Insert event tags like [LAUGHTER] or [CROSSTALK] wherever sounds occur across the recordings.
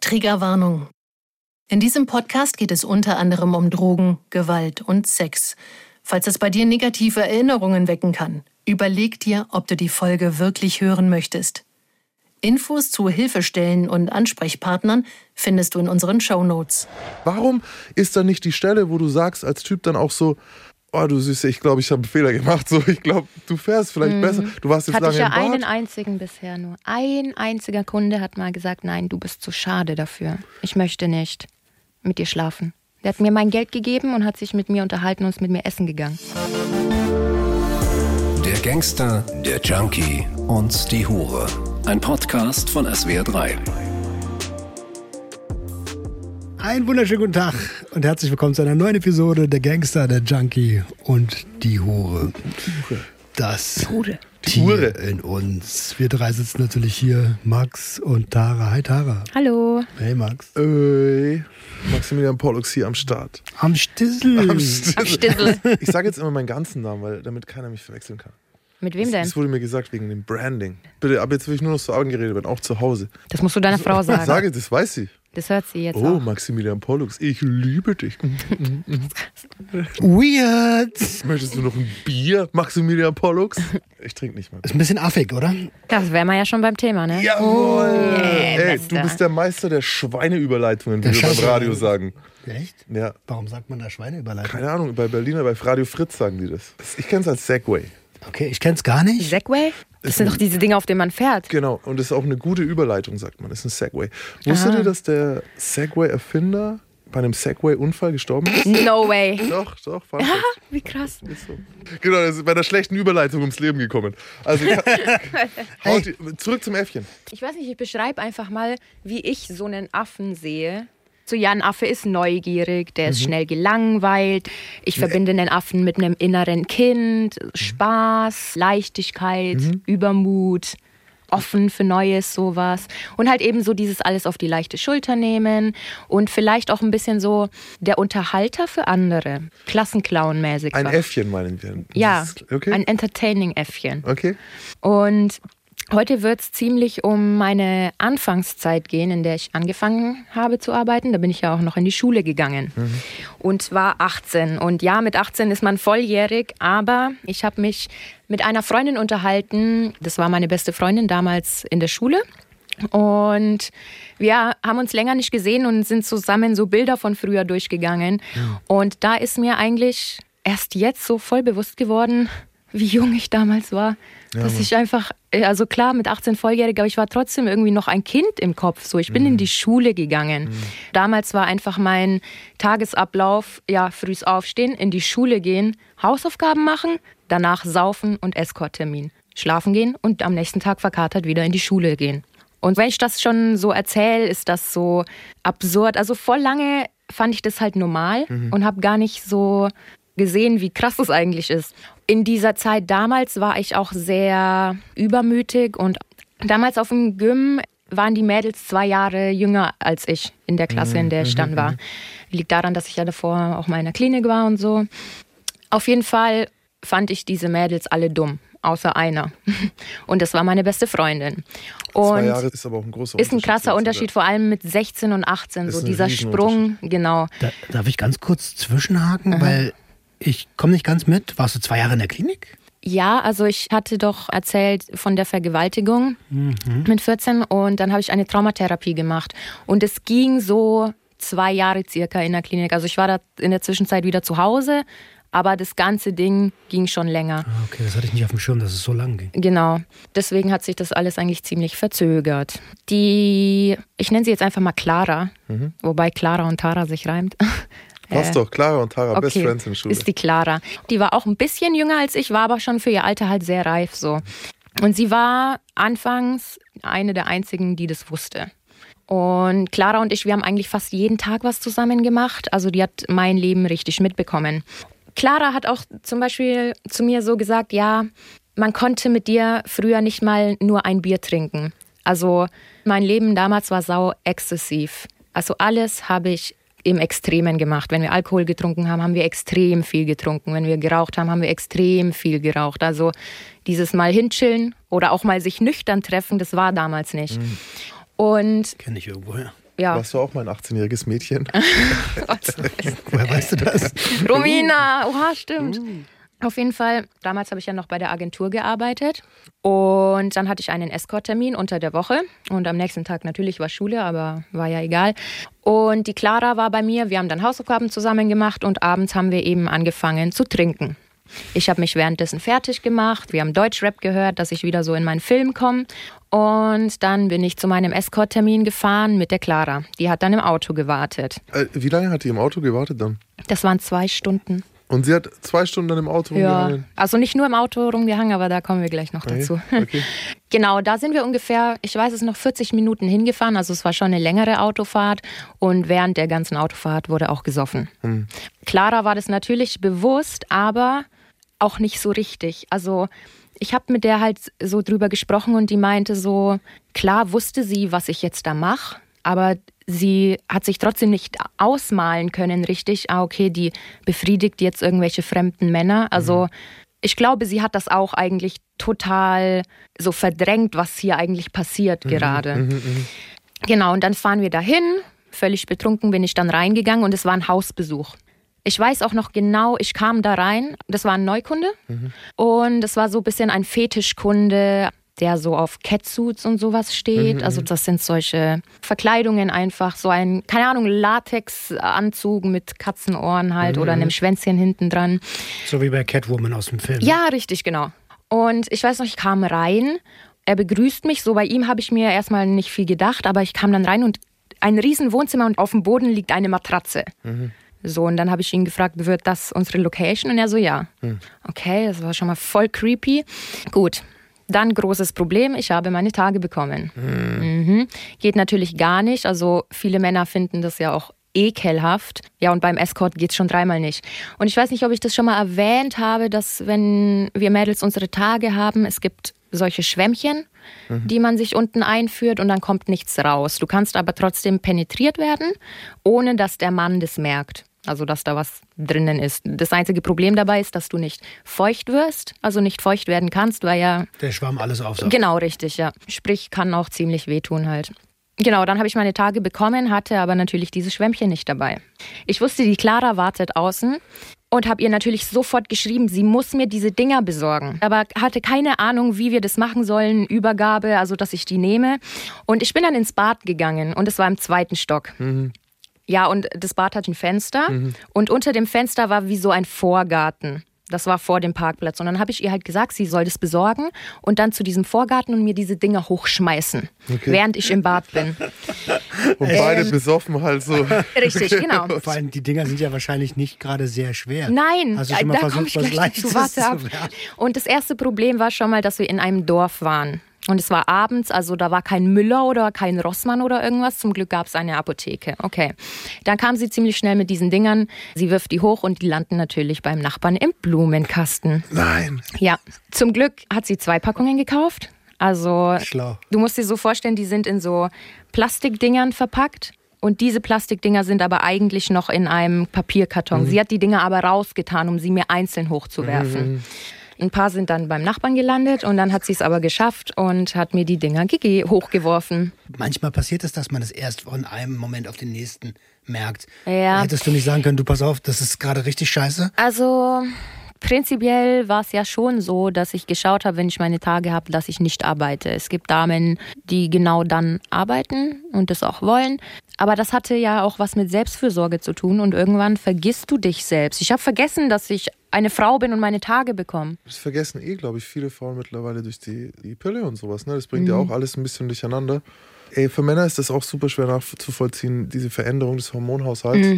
Triggerwarnung. In diesem Podcast geht es unter anderem um Drogen, Gewalt und Sex. Falls es bei dir negative Erinnerungen wecken kann, überleg dir, ob du die Folge wirklich hören möchtest. Infos zu Hilfestellen und Ansprechpartnern findest du in unseren Show Notes. Warum ist da nicht die Stelle, wo du sagst als Typ dann auch so, oh du Süße, ich glaube, ich habe einen Fehler gemacht. So, ich glaube, du fährst vielleicht Mhm. besser. Du warst jetzt Hatte lange ich ja im Bad. einen einzigen bisher nur. Ein einziger Kunde hat mal gesagt, nein, du bist zu schade dafür. Ich möchte nicht mit dir schlafen. Der hat mir mein Geld gegeben und hat sich mit mir unterhalten und ist mit mir essen gegangen. Der Gangster, der Junkie und die Hure. Ein Podcast von SWR3. Einen wunderschönen guten Tag und herzlich willkommen zu einer neuen Episode Der Gangster, der Junkie und die Hure. Das Hure. Tier Hure. in uns. Wir drei sitzen natürlich hier, Max und Tara. Hi Tara. Hallo. Hey Max. Ey, Maximilian Pollux hier am Start. Am Stissel. Am Stissel. Stissel. [LAUGHS] Ich sage jetzt immer meinen ganzen Namen, weil damit keiner mich verwechseln kann. Mit wem denn? das wurde mir gesagt wegen dem Branding. Bitte, ab jetzt will ich nur noch so angeredet werden, auch zu Hause. Das musst du deiner Frau [LAUGHS] sagen. Sage, das weiß sie. Das hört sie jetzt Oh, auch. Maximilian Pollux, ich liebe dich. [LAUGHS] Weird. Möchtest du noch ein Bier, Maximilian Pollux? [LAUGHS] Ich trinke nicht mal. Ist ein bisschen affig, oder? Das wären wir ja schon beim Thema, ne? Jawohl! Ey, Bester. du bist der Meister der Schweineüberleitungen, wie Der wir beim. Radio sagen. Echt? Ja, Warum sagt man da Schweineüberleitung? keine Ahnung, bei Berliner, bei Radio Fritz sagen die das. Ich kenne es als Segway. Okay, ich kenn's gar nicht. Segway? Das sind doch diese Dinge, auf denen man fährt. Genau, und das ist auch eine gute Überleitung, sagt man. Das ist ein Segway. Wusstet ihr, dass der Segway-Erfinder bei einem Segway-Unfall gestorben ist? No way. doch, doch, Ah, ich. wie krass. Ist so. Genau, er ist bei der schlechten Überleitung ums Leben gekommen. Also, die, [LAUGHS] zurück zum Äffchen. Ich weiß nicht, ich beschreibe einfach mal, wie ich so einen Affen sehe. So, ja, ein Affe ist neugierig, der Mhm. ist schnell gelangweilt. Ich verbinde den Affen mit einem inneren Kind, Spaß, Leichtigkeit, Mhm. Übermut, offen für Neues, sowas. Und halt eben so dieses alles auf die leichte Schulter nehmen und vielleicht auch ein bisschen so der Unterhalter für andere. Klassenclown-mäßig. Ein fast. Äffchen meinen wir. Ja, Okay. ein Entertaining-Äffchen. okay. Und heute wird es ziemlich um meine Anfangszeit gehen, in der ich angefangen habe zu arbeiten. Da bin ich ja auch noch in die Schule gegangen und war 18. Und ja, mit 18 ist man volljährig, aber ich habe mich mit einer Freundin unterhalten. Das war meine beste Freundin damals in der Schule. Und wir haben uns länger nicht gesehen und sind zusammen so Bilder von früher durchgegangen. Und da ist mir eigentlich erst jetzt so voll bewusst geworden, wie jung ich damals war. dass ich einfach, äh, also klar, mit 18 volljährig, aber ich war trotzdem irgendwie noch ein Kind im Kopf. So, ich bin in die Schule gegangen. Damals war einfach mein Tagesablauf, ja, frühs aufstehen, in die Schule gehen, Hausaufgaben machen, danach saufen und Escorttermin. Schlafen gehen und am nächsten Tag verkatert wieder in die Schule gehen. Und wenn ich das schon so erzähle, ist das so absurd. Also voll lange fand ich das halt normal und habe gar nicht so gesehen, wie krass das eigentlich ist. In dieser Zeit damals war ich auch sehr übermütig und damals auf dem Gym waren die Mädels zwei Jahre jünger als ich in der Klasse, in der ich dann war. Liegt daran, dass ich ja davor auch mal in der Klinik war und so. Auf jeden Fall fand ich diese Mädels alle dumm, außer einer. [LAUGHS] Und das war meine beste Freundin. Zwei Und Jahre ist aber auch ein großer ist ein Unterschied. krasser Unterschied, vor allem mit 16 und 18. Ist So dieser Sprung, genau. Da, darf ich ganz kurz zwischenhaken, weil ich komme nicht ganz mit. Warst du zwei Jahre in der Klinik? Ja, also ich hatte doch erzählt von der Vergewaltigung mit 14 und dann habe ich eine Traumatherapie gemacht. Und es ging so zwei Jahre circa in der Klinik. Also ich war da in der Zwischenzeit wieder zu Hause, aber das ganze Ding ging schon länger. Ah, Okay, das hatte ich nicht auf dem Schirm, dass es so lang ging. Genau. Deswegen hat sich das alles eigentlich ziemlich verzögert. Die, ich nenne sie jetzt einfach mal Clara, wobei Clara und Tara sich reimt. [LAUGHS] Was Äh, doch, Clara und Tara, Best Okay, Friends in der Schule. ist die Clara. Die war auch ein bisschen jünger als ich, war aber schon für ihr Alter halt sehr reif so. Und sie war anfangs eine der einzigen, die das wusste. Und Clara und ich, wir haben eigentlich fast jeden Tag was zusammen gemacht. Also die hat mein Leben richtig mitbekommen. Clara hat auch zum Beispiel zu mir so gesagt, ja, man konnte mit dir früher nicht mal nur ein Bier trinken. Also mein Leben damals war sau exzessiv. Also alles habe ich im Extremen gemacht. Wenn wir Alkohol getrunken haben, haben wir extrem viel getrunken. Wenn wir geraucht haben, haben wir extrem viel geraucht. Also dieses Mal hinchillen oder auch mal sich nüchtern treffen, das war damals nicht. Und Kenne ich irgendwoher. ja. Warst du auch mein 18-jähriges Mädchen? [LAUGHS] Woher weißt du das? Romina, oha, stimmt. Auf jeden Fall, damals habe ich ja noch bei der Agentur gearbeitet und dann hatte ich einen Escort-Termin unter der Woche und am nächsten Tag natürlich war Schule, aber war ja egal. Und die Clara war bei mir, wir haben dann Hausaufgaben zusammen gemacht und abends haben wir eben angefangen zu trinken. Ich habe mich währenddessen fertig gemacht, wir haben Deutschrap gehört, dass ich wieder so in meinen Film komme und dann bin ich zu meinem Escort-Termin gefahren mit der Clara. Die hat dann im Auto gewartet. Äh, Wie lange hat die im Auto gewartet dann? Das waren zwei Stunden. Und sie hat zwei Stunden dann im Auto Ja, rumgehangen? also nicht nur im Auto rumgehangen, aber da kommen wir gleich noch dazu. Okay, okay. [LAUGHS] Genau, da sind wir ungefähr, ich weiß es noch, 40 Minuten hingefahren. Also es war schon eine längere Autofahrt und während der ganzen Autofahrt wurde auch gesoffen. Clara war das natürlich bewusst, aber auch nicht so richtig. Also ich habe mit der halt so drüber gesprochen und die meinte so, klar wusste sie, was ich jetzt da mache, aber sie hat sich trotzdem nicht ausmalen können, richtig, ah, okay, die befriedigt jetzt irgendwelche fremden Männer. Also ich glaube, sie hat das auch eigentlich total so verdrängt, was hier eigentlich passiert gerade. Genau, und dann fahren wir dahin. Völlig betrunken bin ich dann reingegangen und es war ein Hausbesuch. Ich weiß auch noch genau, ich kam da rein, das war ein Neukunde und es war so ein bisschen ein Fetischkunde, der so auf Catsuits und sowas steht. Also das sind solche Verkleidungen einfach, so ein, keine Ahnung, Latexanzug mit Katzenohren halt oder einem Schwänzchen hinten dran. So wie bei Catwoman aus dem Film. Ja, richtig, genau. Und ich weiß noch, ich kam rein, er begrüßt mich, so bei ihm habe ich mir erstmal nicht viel gedacht, aber ich kam dann rein und ein riesen Wohnzimmer und auf dem Boden liegt eine Matratze. So, und dann habe ich ihn gefragt, wird das unsere Location? Und er so, ja. Okay, das war schon mal voll creepy. Gut. Dann großes Problem, ich habe meine Tage bekommen. Mhm. Geht natürlich gar nicht. Also viele Männer finden das ja auch ekelhaft. Ja, und beim Escort geht es schon dreimal nicht. Und ich weiß nicht, ob ich das schon mal erwähnt habe, dass wenn wir Mädels unsere Tage haben, es gibt solche Schwämmchen, die man sich unten einführt und dann kommt nichts raus. Du kannst aber trotzdem penetriert werden, ohne dass der Mann das merkt. Also, dass da was drinnen ist. Das einzige Problem dabei ist, dass du nicht feucht wirst, also nicht feucht werden kannst, weil ja Der Schwamm alles aufsaugt. Genau, richtig, ja. Sprich, kann auch ziemlich wehtun halt. Genau, dann habe ich meine Tage bekommen, hatte aber natürlich diese Schwämmchen nicht dabei. Ich wusste, die Clara wartet außen und habe ihr natürlich sofort geschrieben, sie muss mir diese Dinger besorgen. Aber hatte keine Ahnung, wie wir das machen sollen, Übergabe, also dass ich die nehme. Und ich bin dann ins Bad gegangen und es war im zweiten Stock. Ja, und das Bad hat ein Fenster und unter dem Fenster war wie so ein Vorgarten. Das war vor dem Parkplatz. Und dann habe ich ihr halt gesagt, sie soll das besorgen und dann zu diesem Vorgarten und mir diese Dinger hochschmeißen, während ich im Bad bin. [LAUGHS] Und beide besoffen halt so. [LAUGHS] Richtig, genau. Vor allem, die Dinger sind ja wahrscheinlich nicht gerade sehr schwer. Nein, Hast du schon mal da versucht, ich was gleich Leichtes. Warte ab. zu werden? Und das erste Problem war schon mal, dass wir in einem Dorf waren. Und es war abends, also da war kein Müller oder kein Rossmann oder irgendwas. Zum Glück gab es eine Apotheke. Okay. Dann kam sie ziemlich schnell mit diesen Dingern. Sie wirft die hoch und die landen natürlich beim Nachbarn im Blumenkasten. Nein. Ja, zum Glück hat sie zwei Packungen gekauft. Also Schlau. du musst dir so vorstellen, die sind in so Plastikdingern verpackt. Und diese Plastikdinger sind aber eigentlich noch in einem Papierkarton. Sie hat die Dinger aber rausgetan, um sie mir einzeln hochzuwerfen. Ein paar sind dann beim Nachbarn gelandet und dann hat sie es aber geschafft und hat mir die Dinger gege- hochgeworfen. Manchmal passiert es, dass man es erst von einem Moment auf den nächsten merkt. Ja. Hättest du nicht sagen können, du pass auf, das ist gerade richtig scheiße? Also prinzipiell war es ja schon so, dass ich geschaut habe, wenn ich meine Tage habe, dass ich nicht arbeite. Es gibt Damen, die genau dann arbeiten und das auch wollen. Aber das hatte ja auch was mit Selbstfürsorge zu tun und irgendwann vergisst du dich selbst. Ich habe vergessen, dass ich eine Frau bin und meine Tage bekomme. Das vergessen eh, glaube ich, viele Frauen mittlerweile durch die, die Pille und sowas. Ne? Das bringt ja auch alles ein bisschen durcheinander. Ey, für Männer ist das auch super schwer nachzuvollziehen, diese Veränderung des Hormonhaushalts.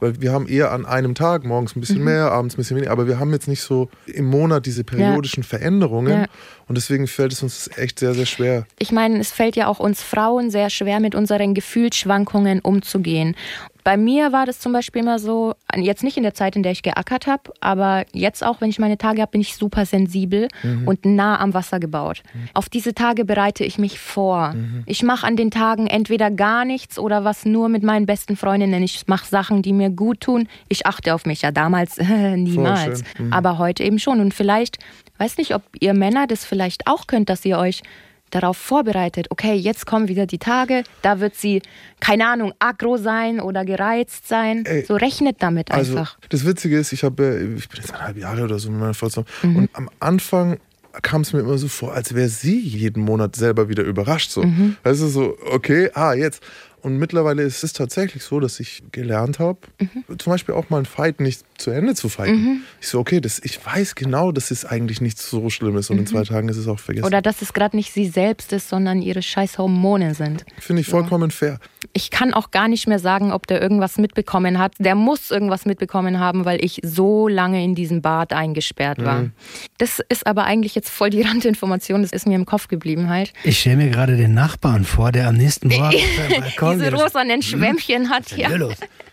Weil wir haben eher an einem Tag, morgens ein bisschen mehr, abends ein bisschen weniger, aber wir haben jetzt nicht so im Monat diese periodischen Veränderungen. Ja. Und deswegen fällt es uns echt sehr, sehr schwer. Ich meine, es fällt ja auch uns Frauen sehr schwer, mit unseren Gefühlsschwankungen umzugehen. Bei mir war das zum Beispiel immer so, jetzt nicht in der Zeit, in der ich geackert habe, aber jetzt auch, wenn ich meine Tage habe, bin ich super sensibel und nah am Wasser gebaut. Auf diese Tage bereite ich mich vor. Ich mache an den Tagen entweder gar nichts oder was nur mit meinen besten Freundinnen. Ich mache Sachen, die mir gut tun. Ich achte auf mich. Ja, damals [LAUGHS] niemals. schön. Aber heute eben schon. Und vielleicht, weiß nicht, ob ihr Männer das vielleicht auch könnt, dass ihr euch darauf vorbereitet, okay, jetzt kommen wieder die Tage, da wird sie, keine Ahnung, aggro sein oder gereizt sein. Ey, so rechnet damit also, einfach. Das Witzige ist, ich habe, ich bin jetzt eineinhalb Jahre oder so mit meiner Frau zusammen mhm. und am Anfang kam es mir immer so vor, als wäre sie jeden Monat selber wieder überrascht. So. Mhm. Also so, okay, ah, jetzt. Und mittlerweile ist es tatsächlich so, dass ich gelernt habe, mhm. zum Beispiel auch mal ein Fight nicht zu Ende zu fighten. Mhm. Ich so, okay, das, ich weiß genau, dass es eigentlich nichts so Schlimmes und mhm. in zwei Tagen ist es auch vergessen. Oder dass es gerade nicht sie selbst ist, sondern ihre scheiß Hormone sind. Finde ich vollkommen ja. fair. Ich kann auch gar nicht mehr sagen, ob der irgendwas mitbekommen hat. Der muss irgendwas mitbekommen haben, weil ich so lange in diesem Bad eingesperrt war. Mhm. Das ist aber eigentlich jetzt voll die [LAUGHS] Randinformation, das ist mir im Kopf geblieben halt. Ich stelle mir gerade den Nachbarn vor, der am nächsten Morgen [LAUGHS] diese rosanen Schwämmchen hat hier.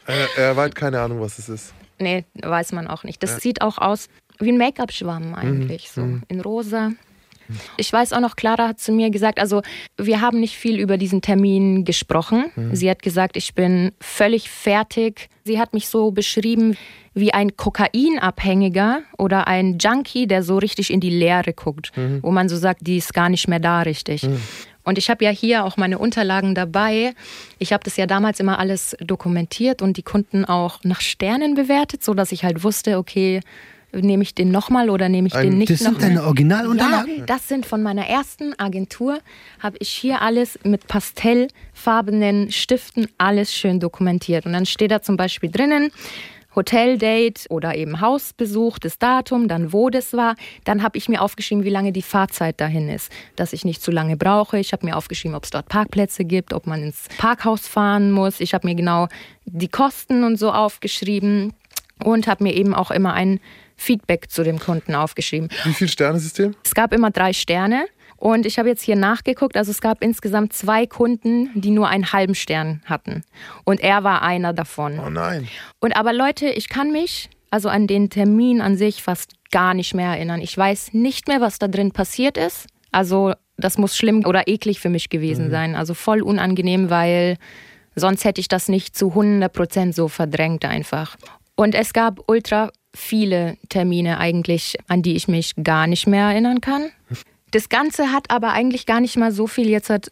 Er, er hat keine Ahnung, was es ist. Nee, weiß man auch nicht. Das ja. sieht auch aus wie ein Make-up-Schwamm eigentlich, mhm. so mhm. in rosa. Ich weiß auch noch, Clara hat zu mir gesagt, also wir haben nicht viel über diesen Termin gesprochen. Mhm. Sie hat gesagt, ich bin völlig fertig. Sie hat mich so beschrieben wie ein Kokainabhängiger oder ein Junkie, der so richtig in die Leere guckt, mhm. wo man so sagt, die ist gar nicht mehr da richtig. Mhm. Und ich habe ja hier auch meine Unterlagen dabei. Ich habe das ja damals immer alles dokumentiert und die Kunden auch nach Sternen bewertet, sodass ich halt wusste, okay, nehme ich den nochmal oder nehme ich Ein, den nicht Das sind deine Originalunterlagen? Ja, das sind von meiner ersten Agentur. Habe ich hier alles mit pastellfarbenen Stiften alles schön dokumentiert. Und dann steht da zum Beispiel drinnen, Hoteldate oder eben Hausbesuch, das Datum, dann wo das war. Dann habe ich mir aufgeschrieben, wie lange die Fahrzeit dahin ist, dass ich nicht zu lange brauche. Ich habe mir aufgeschrieben, ob es dort Parkplätze gibt, ob man ins Parkhaus fahren muss. Ich habe mir genau die Kosten und so aufgeschrieben und habe mir eben auch immer ein Feedback zu dem Kunden aufgeschrieben. Wie viel Sternesystem? Es gab immer drei Sterne. Und ich habe jetzt hier nachgeguckt, also es gab insgesamt zwei Kunden, die nur einen halben Stern hatten. Und er war einer davon. Oh nein. Und aber Leute, ich kann mich also an den Termin an sich fast gar nicht mehr erinnern. Ich weiß nicht mehr, was da drin passiert ist. Also das muss schlimm oder eklig für mich gewesen mhm. sein. Also voll unangenehm, weil sonst hätte ich das nicht zu 100 Prozent so verdrängt einfach. Und es gab ultra viele Termine eigentlich, an die ich mich gar nicht mehr erinnern kann. Das Ganze hat aber eigentlich gar nicht mal so viel jetzt hat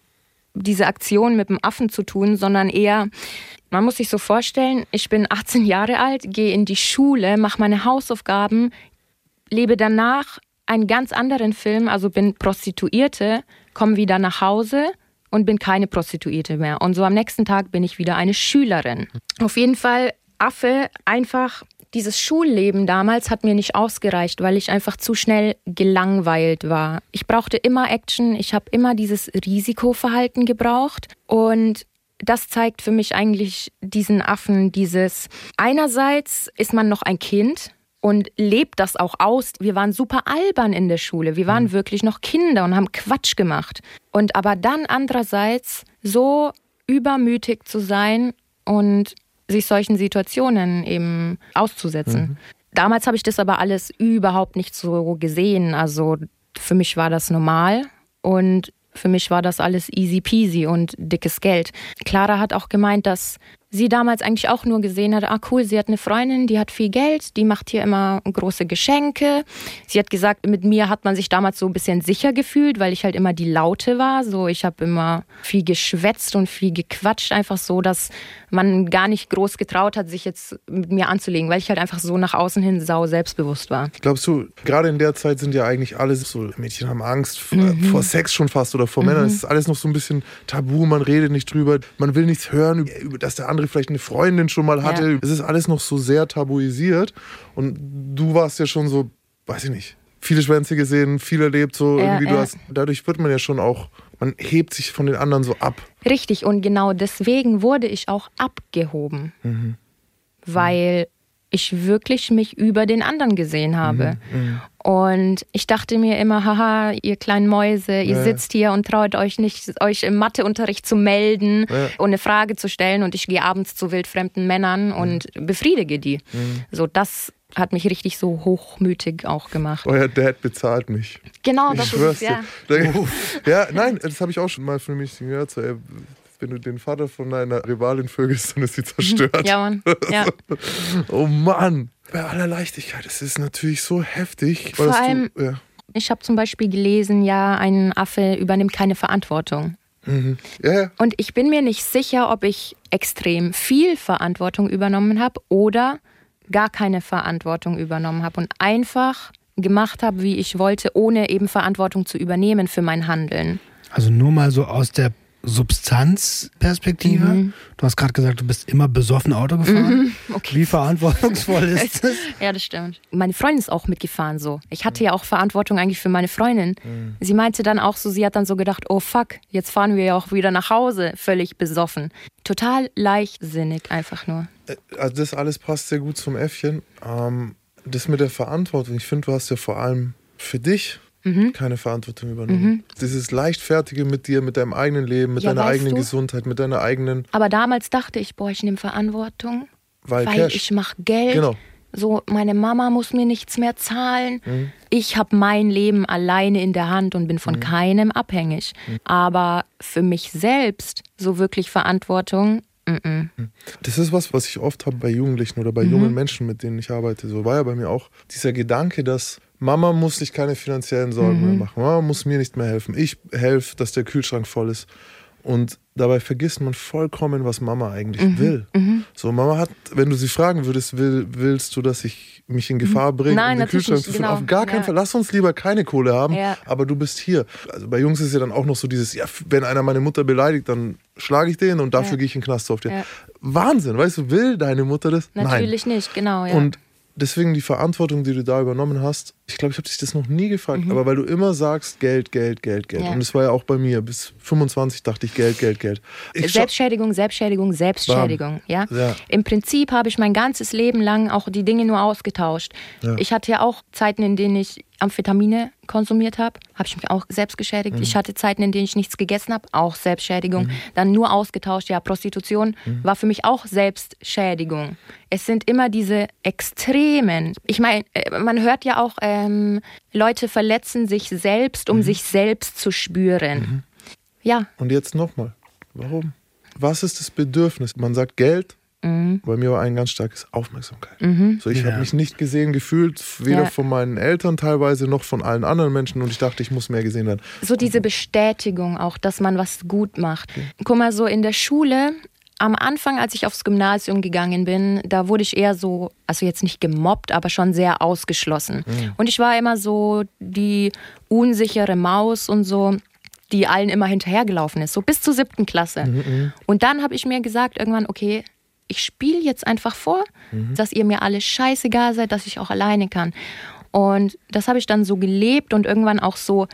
diese Aktion mit dem Affen zu tun, sondern eher, man muss sich so vorstellen, ich bin 18 Jahre alt, gehe in die Schule, mache meine Hausaufgaben, lebe danach einen ganz anderen Film, also bin Prostituierte, komme wieder nach Hause und bin keine Prostituierte mehr. Und so am nächsten Tag bin ich wieder eine Schülerin. Auf jeden Fall Affe einfach dieses Schulleben damals hat mir nicht ausgereicht, weil ich einfach zu schnell gelangweilt war. Ich brauchte immer Action, ich habe immer dieses Risikoverhalten gebraucht und das zeigt für mich eigentlich diesen Affen, dieses einerseits ist man noch ein Kind und lebt das auch aus. Wir waren super albern in der Schule. Wir waren mhm. wirklich noch Kinder und haben Quatsch gemacht. Und aber dann andererseits so übermütig zu sein und sich solchen Situationen eben auszusetzen. Mhm. Damals habe ich das aber alles überhaupt nicht so gesehen. Also für mich war das normal und für mich war das alles easy peasy und dickes Geld. Clara hat auch gemeint, dass sie damals eigentlich auch nur gesehen hat, ah cool, sie hat eine Freundin, die hat viel Geld, die macht hier immer große Geschenke. Sie hat gesagt, mit mir hat man sich damals so ein bisschen sicher gefühlt, weil ich halt immer die Laute war. So, ich habe immer viel geschwätzt und viel gequatscht, einfach so, dass man gar nicht groß getraut hat, sich jetzt mit mir anzulegen, weil ich halt einfach so nach außen hin sau selbstbewusst war. Glaubst du, gerade in der Zeit sind ja eigentlich alle so, Mädchen haben Angst mhm. vor Sex schon fast oder vor mhm. Männern. Es ist alles noch so ein bisschen tabu, man redet nicht drüber, man will nichts hören, dass der andere andere vielleicht eine Freundin schon mal hatte. Ja. Es ist alles noch so sehr tabuisiert. Und du warst ja schon so, weiß ich nicht, viele Schwänze gesehen, viel erlebt, so ja, irgendwie. Du ja. hast, dadurch wird man ja schon auch, man hebt sich von den anderen so ab. Richtig, und genau deswegen wurde ich auch abgehoben. Mhm. Weil ich wirklich mich über den anderen gesehen habe. Mhm, mhm. und ich dachte mir immer, haha, ihr kleinen Mäuse, ihr ja. sitzt hier und traut euch nicht, euch im Matheunterricht zu melden ja. und eine Frage zu stellen und ich gehe abends zu wildfremden Männern mhm. und befriedige die. Mhm. So, das hat mich richtig so hochmütig auch gemacht. Euer Dad bezahlt mich. Genau, ich das ist es, ja. [LAUGHS] ja, nein, das habe ich auch schon mal von mich gehört. So, wenn du den Vater von deiner Rivalin vögelst, dann ist sie zerstört. Ja, Mann. Ja. [LAUGHS] oh Mann. Bei aller Leichtigkeit, es ist natürlich so heftig. Vor allem, du, ja. Ich habe zum Beispiel gelesen, ja, ein Affe übernimmt keine Verantwortung. Mhm. Ja. Und ich bin mir nicht sicher, ob ich extrem viel Verantwortung übernommen habe oder gar keine Verantwortung übernommen habe und einfach gemacht habe, wie ich wollte, ohne eben Verantwortung zu übernehmen für mein Handeln. Also nur mal so aus der Substanzperspektive. Mhm. Du hast gerade gesagt, du bist immer besoffen Auto gefahren. Mhm, [LAUGHS] okay. Wie verantwortungsvoll [LAUGHS] ist das? Ja, das stimmt. Meine Freundin ist auch mitgefahren so. Ich hatte ja auch Verantwortung eigentlich für meine Freundin. Sie meinte dann auch so, sie hat dann so gedacht, oh fuck, jetzt fahren wir ja auch wieder nach Hause, völlig besoffen. Total leichtsinnig einfach nur. Also das alles passt sehr gut zum Äffchen. Ähm, das mit der Verantwortung, ich finde, du hast ja vor allem für dich Mhm. keine Verantwortung übernommen. Dieses Leichtfertige mit dir, mit deinem eigenen Leben, mit Ja, deiner eigenen du? Gesundheit, mit deiner eigenen Aber damals dachte ich, boah, ich nehme Verantwortung, weil, weil ich mache Geld. Genau. So, meine Mama muss mir nichts mehr zahlen. Mhm. Ich habe mein Leben alleine in der Hand und bin von Mhm. keinem abhängig. Aber für mich selbst so wirklich Verantwortung, mm -mm. Das ist was, was ich oft habe bei Jugendlichen oder bei Mhm. jungen Menschen, mit denen ich arbeite. So war ja bei mir auch dieser Gedanke, dass Mama muss sich keine finanziellen Sorgen Mhm. mehr machen. Mama muss mir nicht mehr helfen. Ich helfe, dass der Kühlschrank voll ist. Und dabei vergisst man vollkommen, was Mama eigentlich Mhm. will. So, Mama hat, wenn du sie fragen würdest, will, willst du, dass ich mich in Gefahr bringe, Mhm. Nein, den Kühlschrank nicht, zu genau. Auf gar keinen Ja. Fall. Lass uns lieber keine Kohle haben, Ja. aber du bist hier. Also bei Jungs ist ja dann auch noch so dieses, ja, wenn einer meine Mutter beleidigt, dann schlage ich den und dafür Ja. gehe ich in den Knast auf. Ja. Wahnsinn, weißt du, will deine Mutter das? natürlich nicht, genau. Ja. Nein. Und deswegen die Verantwortung, die du da übernommen hast, ich glaube, ich habe dich das noch nie gefragt, aber weil du immer sagst, Geld, Geld, Geld, Geld. Mhm. Ja. Und das war ja auch bei mir. Bis 25 dachte ich Geld, Geld, Geld. Ich Selbstschädigung, Selbstschädigung, Selbstschädigung. Ja? Ja. Im Prinzip habe ich mein ganzes Leben lang auch die Dinge nur ausgetauscht. Ja. Ich hatte ja auch Zeiten, in denen ich Amphetamine konsumiert habe, habe ich mich auch selbst geschädigt. Mhm. Ich hatte Zeiten, in denen ich nichts gegessen habe, auch Selbstschädigung. Dann nur ausgetauscht. Ja, Prostitution Mhm. war für mich auch Selbstschädigung. Es sind immer diese Extremen. Ich meine, äh, man hört ja auch, ähm, Leute verletzen sich selbst, um Mhm. sich selbst zu spüren. Ja, Und jetzt nochmal. Warum? Was ist das Bedürfnis? Man sagt Geld. Mhm. Bei mir war ein ganz starkes Aufmerksamkeit. So, ich Ja. habe mich nicht gesehen gefühlt, weder Ja. von meinen Eltern teilweise noch von allen anderen Menschen. Und ich dachte, ich muss mehr gesehen werden. so diese Bestätigung auch, dass man was gut macht. Guck mal, so in der Schule, am Anfang, als ich aufs Gymnasium gegangen bin, da wurde ich eher so, also jetzt nicht gemobbt, aber schon sehr ausgeschlossen. Und ich war immer so die unsichere Maus und so die allen immer hinterhergelaufen ist, so bis zur siebten Klasse. Und dann habe ich mir gesagt, irgendwann, okay, ich spiele jetzt einfach vor, dass ihr mir alle scheißegal seid, dass ich auch alleine kann. Und das habe ich dann so gelebt und irgendwann auch so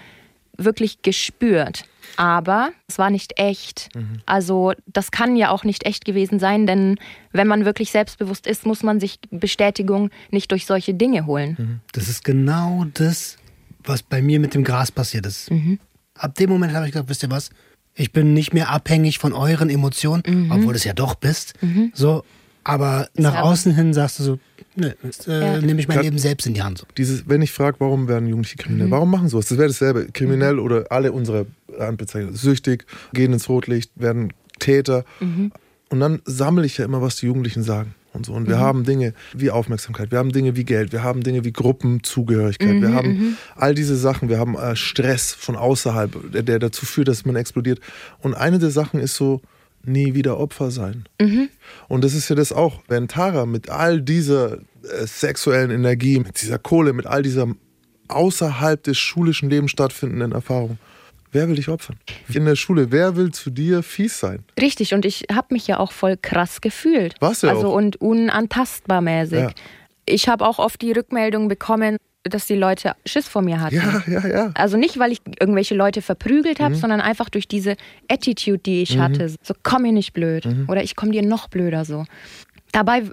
wirklich gespürt. Aber es war nicht echt. Also das kann ja auch nicht echt gewesen sein, denn wenn man wirklich selbstbewusst ist, muss man sich Bestätigung nicht durch solche Dinge holen. Das ist genau das, was bei mir mit dem Gras passiert ist. Mhm. Ab dem Moment habe ich gedacht, wisst ihr was? Ich bin nicht mehr abhängig von euren Emotionen, Mhm. obwohl du es ja doch bist. So, aber nach aber- außen hin sagst du so, ne, jetzt, äh, Ja. nehme ich mein Leben selbst in die Hand. So. Dieses, wenn ich frage, warum werden Jugendliche Mhm. kriminell? Warum machen sowas? Das wäre dasselbe. Kriminell oder alle unsere Randbezeichnungen. Süchtig, gehen ins Rotlicht, werden Täter. Mhm. Und dann sammle ich ja immer, was die Jugendlichen sagen. Und so. Und Mhm. wir haben Dinge wie Aufmerksamkeit, wir haben Dinge wie Geld, wir haben Dinge wie Gruppenzugehörigkeit, Mhm, wir haben all diese Sachen, wir haben äh, Stress von außerhalb, der, der dazu führt, dass man explodiert. Und eine der Sachen ist so, nie wieder Opfer sein. Und das ist ja das auch, wenn Tara mit all dieser äh, sexuellen Energie, mit dieser Kohle, mit all dieser außerhalb des schulischen Lebens stattfindenden Erfahrungen, wer will dich opfern? In der Schule, wer will zu dir fies sein? Richtig, und ich habe mich ja auch voll krass gefühlt. Du ja also auch. und unantastbar mäßig. Ja. Ich habe auch oft die Rückmeldung bekommen, dass die Leute Schiss vor mir hatten. Ja, ja, ja. Also nicht, weil ich irgendwelche Leute verprügelt Mhm. habe, sondern einfach durch diese Attitude, die ich hatte. So, komm mir nicht blöd. Mhm. Oder ich komm dir noch blöder so. Dabei,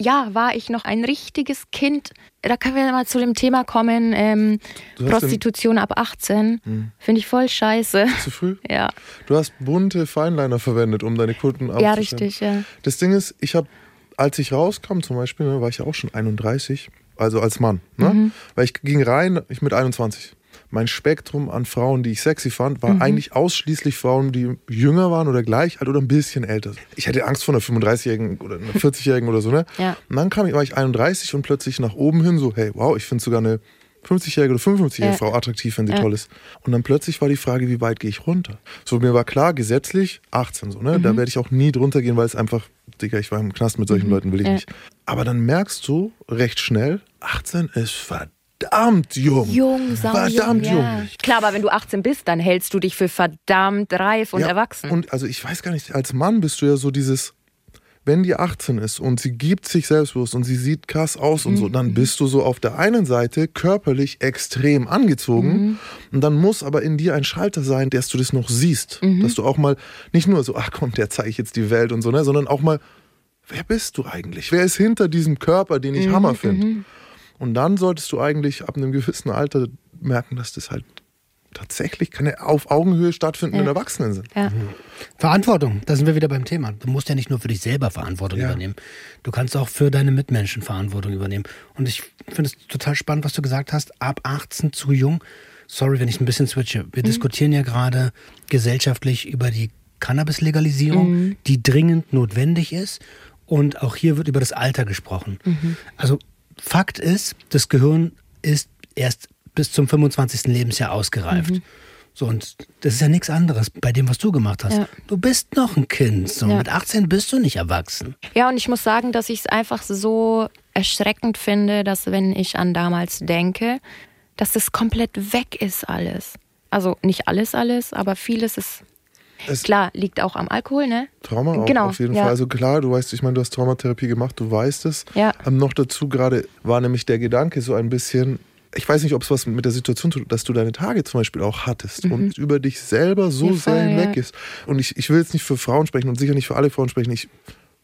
ja, war ich noch ein richtiges Kind. Da können wir mal zu dem Thema kommen. Ähm, Prostitution ab 18. Finde ich voll scheiße. Zu früh? [LAUGHS] Ja, Du hast bunte Feinliner verwendet, um deine Kunden ja aufzustellen. richtig, ja. Das Ding ist, ich habe, als ich rauskam zum Beispiel, ne, war ich ja auch schon 31, also als Mann. Ne? Mhm. Weil ich ging rein, ich mit 21. Mein Spektrum an Frauen, die ich sexy fand, war Mhm. eigentlich ausschließlich Frauen, die jünger waren oder gleich alt oder ein bisschen älter. Ich hatte Angst vor einer 35-Jährigen oder einer 40-Jährigen oder so. Ne? Ja. Und dann kam ich, war ich 31 und plötzlich nach oben hin so, hey, wow, ich finde sogar eine 50-jährige oder 55-jährige Ja. Frau attraktiv, wenn sie Ja. toll ist. Und dann plötzlich war die Frage, wie weit gehe ich runter? So, mir war klar, gesetzlich 18 so, ne? Mhm. Da werde ich auch nie drunter gehen, weil es einfach, Digga, ich war im Knast mit solchen Leuten, will ich Mhm. Ja. nicht. Aber dann merkst du recht schnell, 18 ist verdammt jung. Jung, sau Verdammt jung. Ja. jung. Klar, aber wenn du 18 bist, dann hältst du dich für verdammt reif und Ja, erwachsen. Und also ich weiß gar nicht, als Mann bist du ja so dieses, wenn die 18 ist und sie gibt sich selbstbewusst und sie sieht krass aus und so, Mhm. dann bist du so auf der einen Seite körperlich extrem angezogen Mhm. und dann muss aber in dir ein Schalter sein, dass du das noch siehst. Mhm. Dass du auch mal nicht nur so, ach komm, der zeige ich jetzt die Welt und so, ne, sondern auch mal, wer bist du eigentlich? Wer ist hinter diesem Körper, den Mhm, ich Hammer finde? Und dann solltest du eigentlich ab einem gewissen Alter merken, dass das halt tatsächlich keine auf Augenhöhe stattfindenden Erwachsenen sind. ja. Verantwortung, da sind wir wieder beim Thema. Du musst ja nicht nur für dich selber Verantwortung Ja. übernehmen. Du kannst auch für deine Mitmenschen Verantwortung übernehmen. Und ich finde es total spannend, was du gesagt hast. Ab 18 zu jung. Sorry, wenn ich ein bisschen switche. Wir diskutieren ja gerade gesellschaftlich über die Cannabis-Legalisierung, die dringend notwendig ist. Und auch hier wird über das Alter gesprochen. Also Fakt ist, das Gehirn ist erst bis zum 25. Lebensjahr ausgereift. So, und das ist ja nichts anderes bei dem, was du gemacht hast. Ja. Du bist noch ein Kind. So. Ja. Mit 18 bist du nicht erwachsen. Ja, und ich muss sagen, dass ich es einfach so erschreckend finde, dass wenn ich an damals denke, dass das komplett weg ist alles. Also nicht alles, alles, aber vieles ist Es- klar, liegt auch am Alkohol, ne? Trauma auch Genau, auf jeden ja. Fall. Also klar, du weißt, ich meine, du hast Traumatherapie gemacht, du weißt es. Ja. Ähm, noch dazu gerade war nämlich der Gedanke so ein bisschen, ich weiß nicht, ob es was mit der Situation tut, dass du deine Tage zum Beispiel auch hattest und über dich selber so Mhm. Ja, voll, sehr hinweg ja. ist. Und ich, ich will jetzt nicht für Frauen sprechen und sicher nicht für alle Frauen sprechen. Ich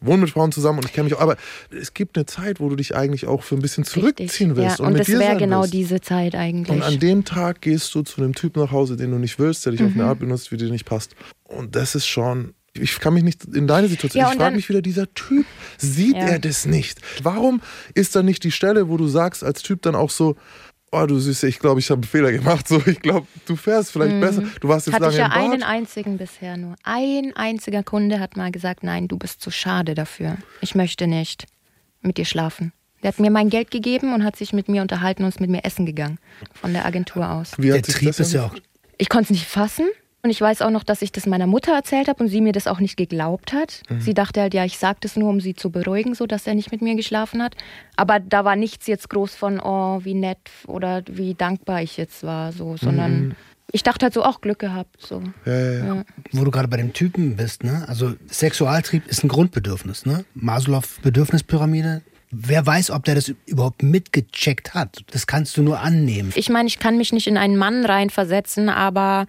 wohne mit Frauen zusammen und ich kenne mich auch, aber es gibt eine Zeit, wo du dich eigentlich auch für ein bisschen zurückziehen Richtig. willst Ja, und, und mit das wäre genau willst. diese Zeit eigentlich. Und an dem Tag gehst du zu einem Typ nach Hause, den du nicht willst, der dich auf Mhm. eine Art benutzt, wie dir nicht passt. Und das ist schon. Ich kann mich nicht in deine Situation. Ja, ich frage mich wieder, dieser Typ, sieht Ja. er das nicht? Warum ist da nicht die Stelle, wo du sagst als Typ dann auch so, oh du Süße, ich glaube, ich habe einen Fehler gemacht. So, ich glaube, du fährst vielleicht besser. Du warst jetzt Mhm. Hatte ich lange ja im einen einzigen bisher nur. Ein einziger Kunde hat mal gesagt, nein, du bist zu schade dafür. Ich möchte nicht mit dir schlafen. Der hat mir mein Geld gegeben und hat sich mit mir unterhalten und ist mit mir essen gegangen. Von der Agentur aus. Wie Der Trieb ist ja auch. Ich konnte es nicht fassen. Und ich weiß auch noch, dass ich das meiner Mutter erzählt habe und sie mir das auch nicht geglaubt hat. Mhm. Sie dachte halt, ja, ich sage das nur, um sie zu beruhigen, so dass er nicht mit mir geschlafen hat. Aber da war nichts jetzt groß von, oh, wie nett oder wie dankbar ich jetzt war, so, sondern ich dachte halt so, auch Glück gehabt, so. Mhm. Ja, ja. wo du gerade bei dem Typen bist, ne? Also Sexualtrieb ist ein Grundbedürfnis, ne? Maslow Bedürfnispyramide. Wer weiß, ob der das überhaupt mitgecheckt hat? Das kannst du nur annehmen. Ich meine, ich kann mich nicht in einen Mann reinversetzen, aber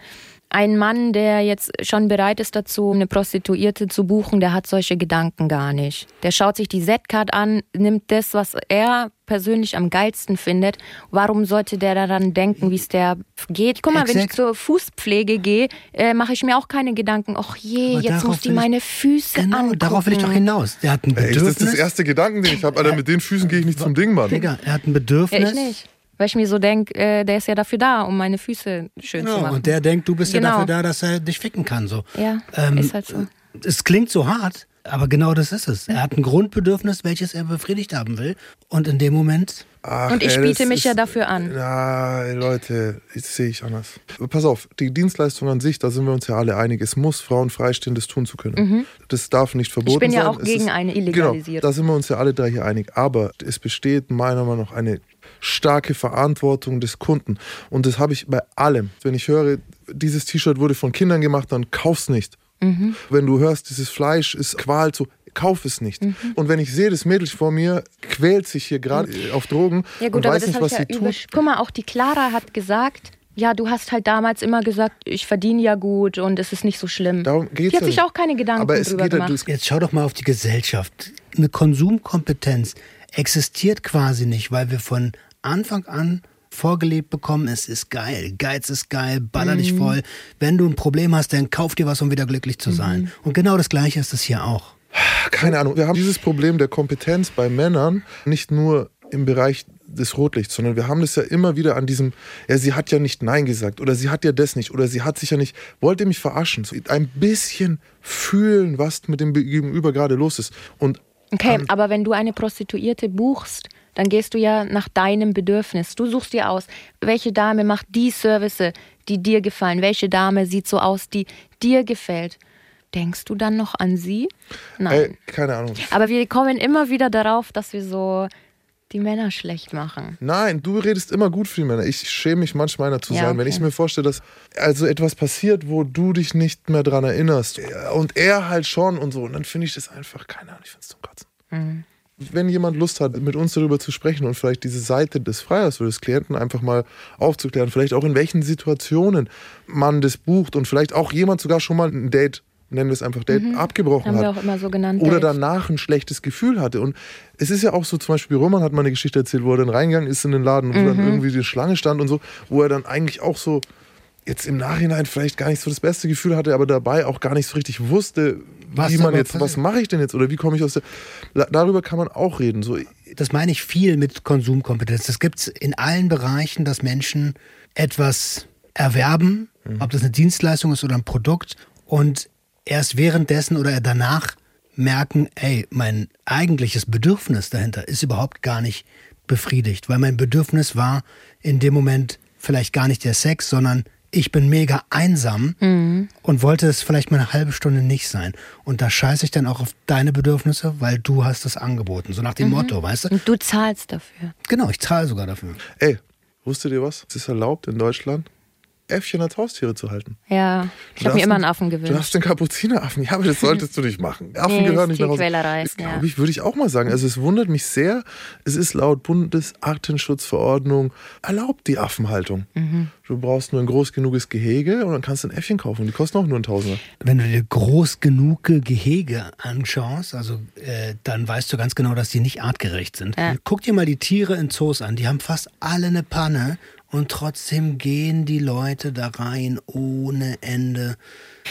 ein Mann, der jetzt schon bereit ist dazu, eine Prostituierte zu buchen, der hat solche Gedanken gar nicht. Der schaut sich die Z-Card an, nimmt das, was er persönlich am geilsten findet. Warum sollte der daran denken, wie es der geht? Guck mal, wenn ich Exakt. zur Fußpflege gehe, äh, mache ich mir auch keine Gedanken. Ach je, Aber jetzt muss die meine Füße Genau, angucken. darauf will ich doch hinaus. Der hat ein Ey, das Bedürfnis. ist das erste Gedanken, den ich habe. Alter, mit den Füßen gehe ich nicht zum Ding, Mann. Digga, er hat ein Ja, Bedürfnis. ich nicht. Weil ich mir so denke, äh, der ist ja dafür da, um meine Füße schön zu Ja, machen. und der denkt, du bist ja Genau. dafür da, dass er dich ficken kann. So. Ja, Ähm, ist halt so. Es klingt so hart, aber genau das ist es. Er hat ein Grundbedürfnis, welches er befriedigt haben will. Und in dem Moment Ach, Und ich ey, biete mich ja ist- dafür an. Ja, Leute, das sehe ich anders. Pass auf, die Dienstleistung an sich, da sind wir uns ja alle einig. Es muss Frauen freistehen, das tun zu können. Das darf nicht verboten sein. Mhm. bin ja auch Es gegen ist, eine Genau, Illegalisierung. da sind wir uns ja alle drei hier einig. Aber es besteht meiner Meinung nach eine starke Verantwortung des Kunden. Und das habe ich bei allem. Wenn ich höre, dieses T-Shirt wurde von Kindern gemacht, dann kauf's nicht. Mhm. Wenn du hörst, dieses Fleisch ist Qual, so kauf es nicht. Mhm. Und wenn ich sehe, das Mädel vor mir quält sich hier gerade auf Drogen Ja gut, und aber weiß das nicht, was ja sie tut. Guck mal, auch die Clara hat gesagt, ja, du hast halt damals immer gesagt, ich verdiene ja gut und es ist nicht so schlimm. Darum geht's die hat ja sich nicht. auch keine Gedanken Aber es drüber geht gemacht. Jetzt schau doch mal auf die Gesellschaft. Eine Konsumkompetenz existiert quasi nicht, weil wir von Anfang an vorgelebt bekommen, es ist geil, Geiz ist geil, baller dich Mhm. voll. Wenn du ein Problem hast, dann kauf dir was, um wieder glücklich zu sein. Mhm. Und genau das Gleiche ist es hier auch. Keine Ahnung. Wir haben dieses Problem der Kompetenz bei Männern nicht nur im Bereich des Rotlichts, sondern wir haben das ja immer wieder an diesem, ja, sie hat ja nicht Nein gesagt oder sie hat ja das nicht oder sie hat sich ja nicht, wollte mich verarschen. So ein bisschen fühlen, was mit dem Gegenüber gerade los ist. Und Okay, aber wenn du eine Prostituierte buchst, dann gehst du ja nach deinem Bedürfnis. Du suchst dir aus, welche Dame macht die Service, die dir gefallen, welche Dame sieht so aus, die dir gefällt. Denkst du dann noch an sie? Nein. Ey, keine Ahnung. Aber wir kommen immer wieder darauf, dass wir so die Männer schlecht machen. Nein, du redest immer gut für die Männer. Ich schäme mich manchmal einer zu Ja, sein, okay. wenn ich mir vorstelle, dass also etwas passiert, wo du dich nicht mehr dran erinnerst und er halt schon und so. Und dann finde ich das einfach, keine Ahnung, ich finde es zum Kotzen. Mhm. Wenn jemand Lust hat, mit uns darüber zu sprechen und vielleicht diese Seite des Freiers oder des Klienten einfach mal aufzuklären, vielleicht auch in welchen Situationen man das bucht und vielleicht auch jemand sogar schon mal ein Date, nennen wir es einfach Date, abgebrochen Mhm. Haben wir hat auch immer so genannt. oder Dates. danach ein schlechtes Gefühl hatte. Und es ist ja auch so, zum Beispiel Roman hat mal eine Geschichte erzählt, wo er dann reingegangen ist in den Laden, wo Mhm. dann irgendwie die Schlange stand und so, wo er dann eigentlich auch so jetzt im Nachhinein vielleicht gar nicht so das beste Gefühl hatte, aber dabei auch gar nicht so richtig wusste, Was wie man jetzt, was mache ich denn jetzt oder wie komme ich aus der. Darüber kann man auch reden. So, Das meine ich viel mit Konsumkompetenz. Das gibt es in allen Bereichen, dass Menschen etwas erwerben, ob das eine Dienstleistung ist oder ein Produkt, und erst währenddessen oder danach merken, ey, mein eigentliches Bedürfnis dahinter ist überhaupt gar nicht befriedigt, weil mein Bedürfnis war in dem Moment vielleicht gar nicht der Sex, sondern ich bin mega einsam und wollte es vielleicht mal eine halbe Stunde nicht sein. Und da scheiße ich dann auch auf deine Bedürfnisse, weil du hast es angeboten. So nach dem Motto, weißt du? Und du zahlst dafür. Genau, ich zahle sogar dafür. ey, wusstet ihr was? Es ist erlaubt in Deutschland, Äffchen als Haustiere zu halten. Ja, ich Du habe mir immer einen- Affen Du darfst gewünscht. den Kapuzineraffen. Ja, aber das solltest du nicht machen. [LAUGHS] Affen Nee, gehören nicht nach Hause. Tierquälerei, Das ja. glaube ich, würde ich auch mal sagen. Also es wundert mich sehr. Es ist laut Bundesartenschutzverordnung erlaubt die Affenhaltung. Mhm. Du brauchst nur ein groß genuges Gehege und dann kannst du ein Äffchen kaufen. Die kosten auch nur ein Tausender. Wenn du dir groß genug Gehege anschaust, also äh, dann weißt du ganz genau, dass die nicht artgerecht sind. Ja. Guck dir mal die Tiere in Zoos an. Die haben fast alle eine Panne und trotzdem gehen die Leute da rein ohne Ende.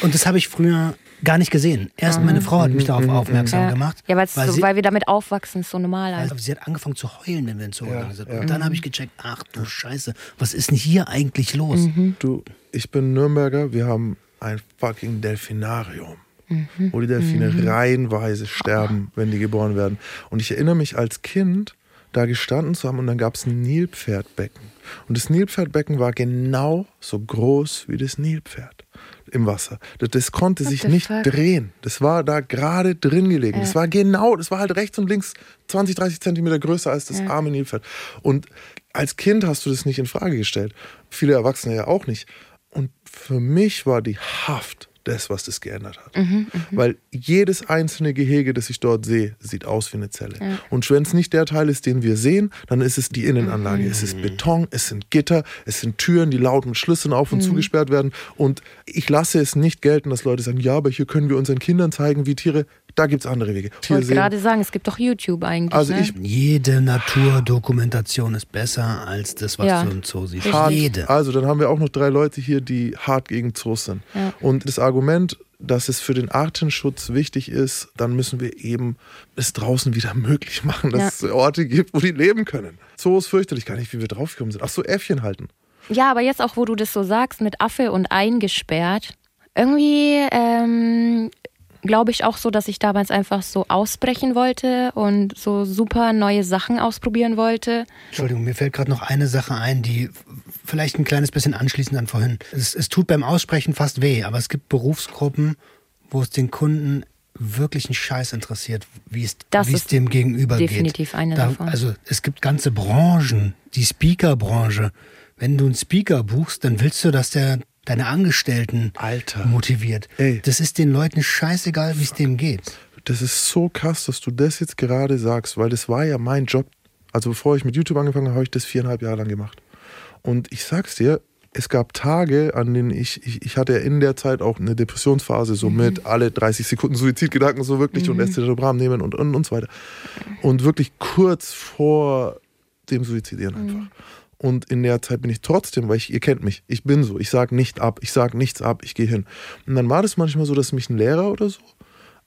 Und das habe ich früher gar nicht gesehen. Erst meine Frau hat mich darauf aufmerksam Ja, gemacht. ja weil so, sie, weil wir damit aufwachsen, ist so normal. also sie hat angefangen zu heulen, wenn wir ins Zoo gegangen sind. ja. Und dann habe ich gecheckt, ach du Scheiße, was ist denn hier eigentlich los? Mhm. Du, ich bin Nürnberger. Wir haben ein fucking Delfinarium. Mhm. Wo die Delfine reihenweise sterben, wenn die geboren werden. Und ich erinnere mich als Kind, da gestanden zu haben und dann gab es ein Nilpferdbecken. Und das Nilpferdbecken war genau so groß wie das Nilpferd im Wasser. Das, das konnte What sich nicht fuck? drehen. Das war da gerade drin gelegen. Ja. Das war genau, das war halt rechts und links 20, 30 Zentimeter größer als das Ja. arme Nilpferd. Und als Kind hast du das nicht in Frage gestellt. Viele Erwachsene ja auch nicht. Und für mich war die Haft das, was das geändert hat. Mhm, Weil jedes einzelne Gehege, das ich dort sehe, sieht aus wie eine Zelle. Und wenn es nicht der Teil ist, den wir sehen, dann ist es die Innenanlage. Es ist Beton, es sind Gitter, es sind Türen, die laut mit Schlüsseln auf und zugesperrt werden. Und ich lasse es nicht gelten, dass Leute sagen, ja, aber hier können wir unseren Kindern zeigen, wie Tiere. Da gibt es andere Wege. Ich wollte gerade sagen, es gibt doch YouTube eigentlich. Also ne? ich Jede Naturdokumentation ist besser als das, was Ja. du im Zoo siehst. hart. Jede. Also, dann haben wir auch noch drei Leute hier, die hart gegen Zoos sind. Ja. Und das Argument, dass es für den Artenschutz wichtig ist, dann müssen wir eben es draußen wieder [LAUGHS] möglich machen, dass es Orte gibt, wo die leben können. Zoos fürchterlich, gar nicht, wie wir draufgekommen sind. Ach so, Äffchen halten. Ja, aber jetzt auch, wo du das so sagst, mit Affe und eingesperrt, irgendwie ähm, glaube ich auch so, dass ich damals einfach so ausbrechen wollte und so super neue Sachen ausprobieren wollte. Entschuldigung, mir fällt gerade noch eine Sache ein, die vielleicht ein kleines bisschen anschließend an vorhin. Es, es tut beim Aussprechen fast weh, aber es gibt Berufsgruppen, wo es den Kunden wirklich einen Scheiß interessiert, wie es, Das wie es dem Gegenüber definitiv geht. eine da, davon. Also es gibt ganze Branchen, die Speaker-Branche. Wenn du einen Speaker buchst, dann willst du, dass der deine Angestellten Alter. motiviert. Ey. Das ist den Leuten scheißegal, wie es dem geht. Das ist so krass, dass du das jetzt gerade sagst, weil das war ja mein Job. Also bevor ich mit YouTube angefangen habe, habe ich das viereinhalb Jahre lang gemacht. Und ich sag's dir, es gab Tage, an denen ich, ich, ich hatte ja in der Zeit auch eine Depressionsphase, so mit alle 30 Sekunden Suizidgedanken so wirklich und Escitalopram nehmen und, und, und so weiter. Und wirklich kurz vor dem Suizidieren einfach. Und in der Zeit bin ich trotzdem, weil ich, ihr kennt mich, ich bin so, ich sage nicht ab, ich sage nichts ab, ich gehe hin. Und dann war das manchmal so, dass mich ein Lehrer oder so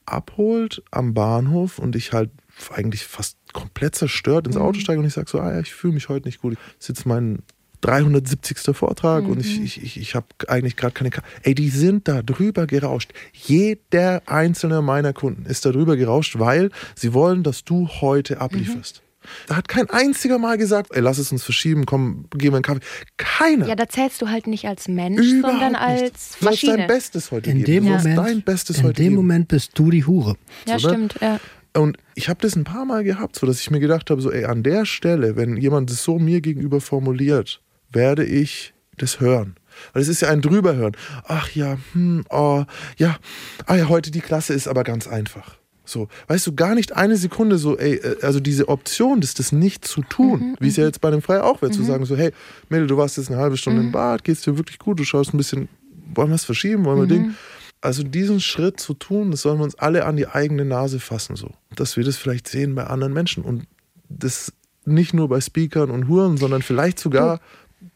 abholt am Bahnhof und ich halt eigentlich fast komplett zerstört ins Auto steige und ich sage so, ah ja, ich fühle mich heute nicht gut. Ich sitze meinen 370. Vortrag mhm. und ich, ich, ich, ich habe eigentlich gerade keine Karte. Ey, die sind da drüber gerauscht. Jeder einzelne meiner Kunden ist da drüber gerauscht, weil sie wollen, dass du heute ablieferst. Mhm. Da hat kein einziger Mal gesagt, ey, lass es uns verschieben, komm, geh mal einen Kaffee. Keiner. Ja, da zählst du halt nicht als Mensch, Überhaupt sondern als nicht. Maschine. Du dein Bestes heute in geben. Dem Moment, dein Bestes in heute dem geben. Moment bist du die Hure. Ja, so, stimmt, ja. Und ich habe das ein paar Mal gehabt, so dass ich mir gedacht habe, so ey, an der Stelle, wenn jemand das so mir gegenüber formuliert, werde ich das hören. Weil es ist ja ein drüberhören. Ach ja, hm, oh, ja, ah ja, heute die Klasse ist aber ganz einfach. So, weißt du, gar nicht eine Sekunde so, ey, äh, also diese Option, das, das nicht zu tun, mhm, wie es ja mhm. jetzt bei dem Frei auch wäre, mhm. zu sagen so, hey, Mädel, du warst jetzt eine halbe Stunde mhm. im Bad, geht's dir wirklich gut, du schaust ein bisschen, wollen wir es verschieben, wollen wir mhm. Ding. Also diesen Schritt zu tun, das sollen wir uns alle an die eigene Nase fassen, so. Dass wir das vielleicht sehen bei anderen Menschen und das nicht nur bei Speakern und Huren, sondern vielleicht sogar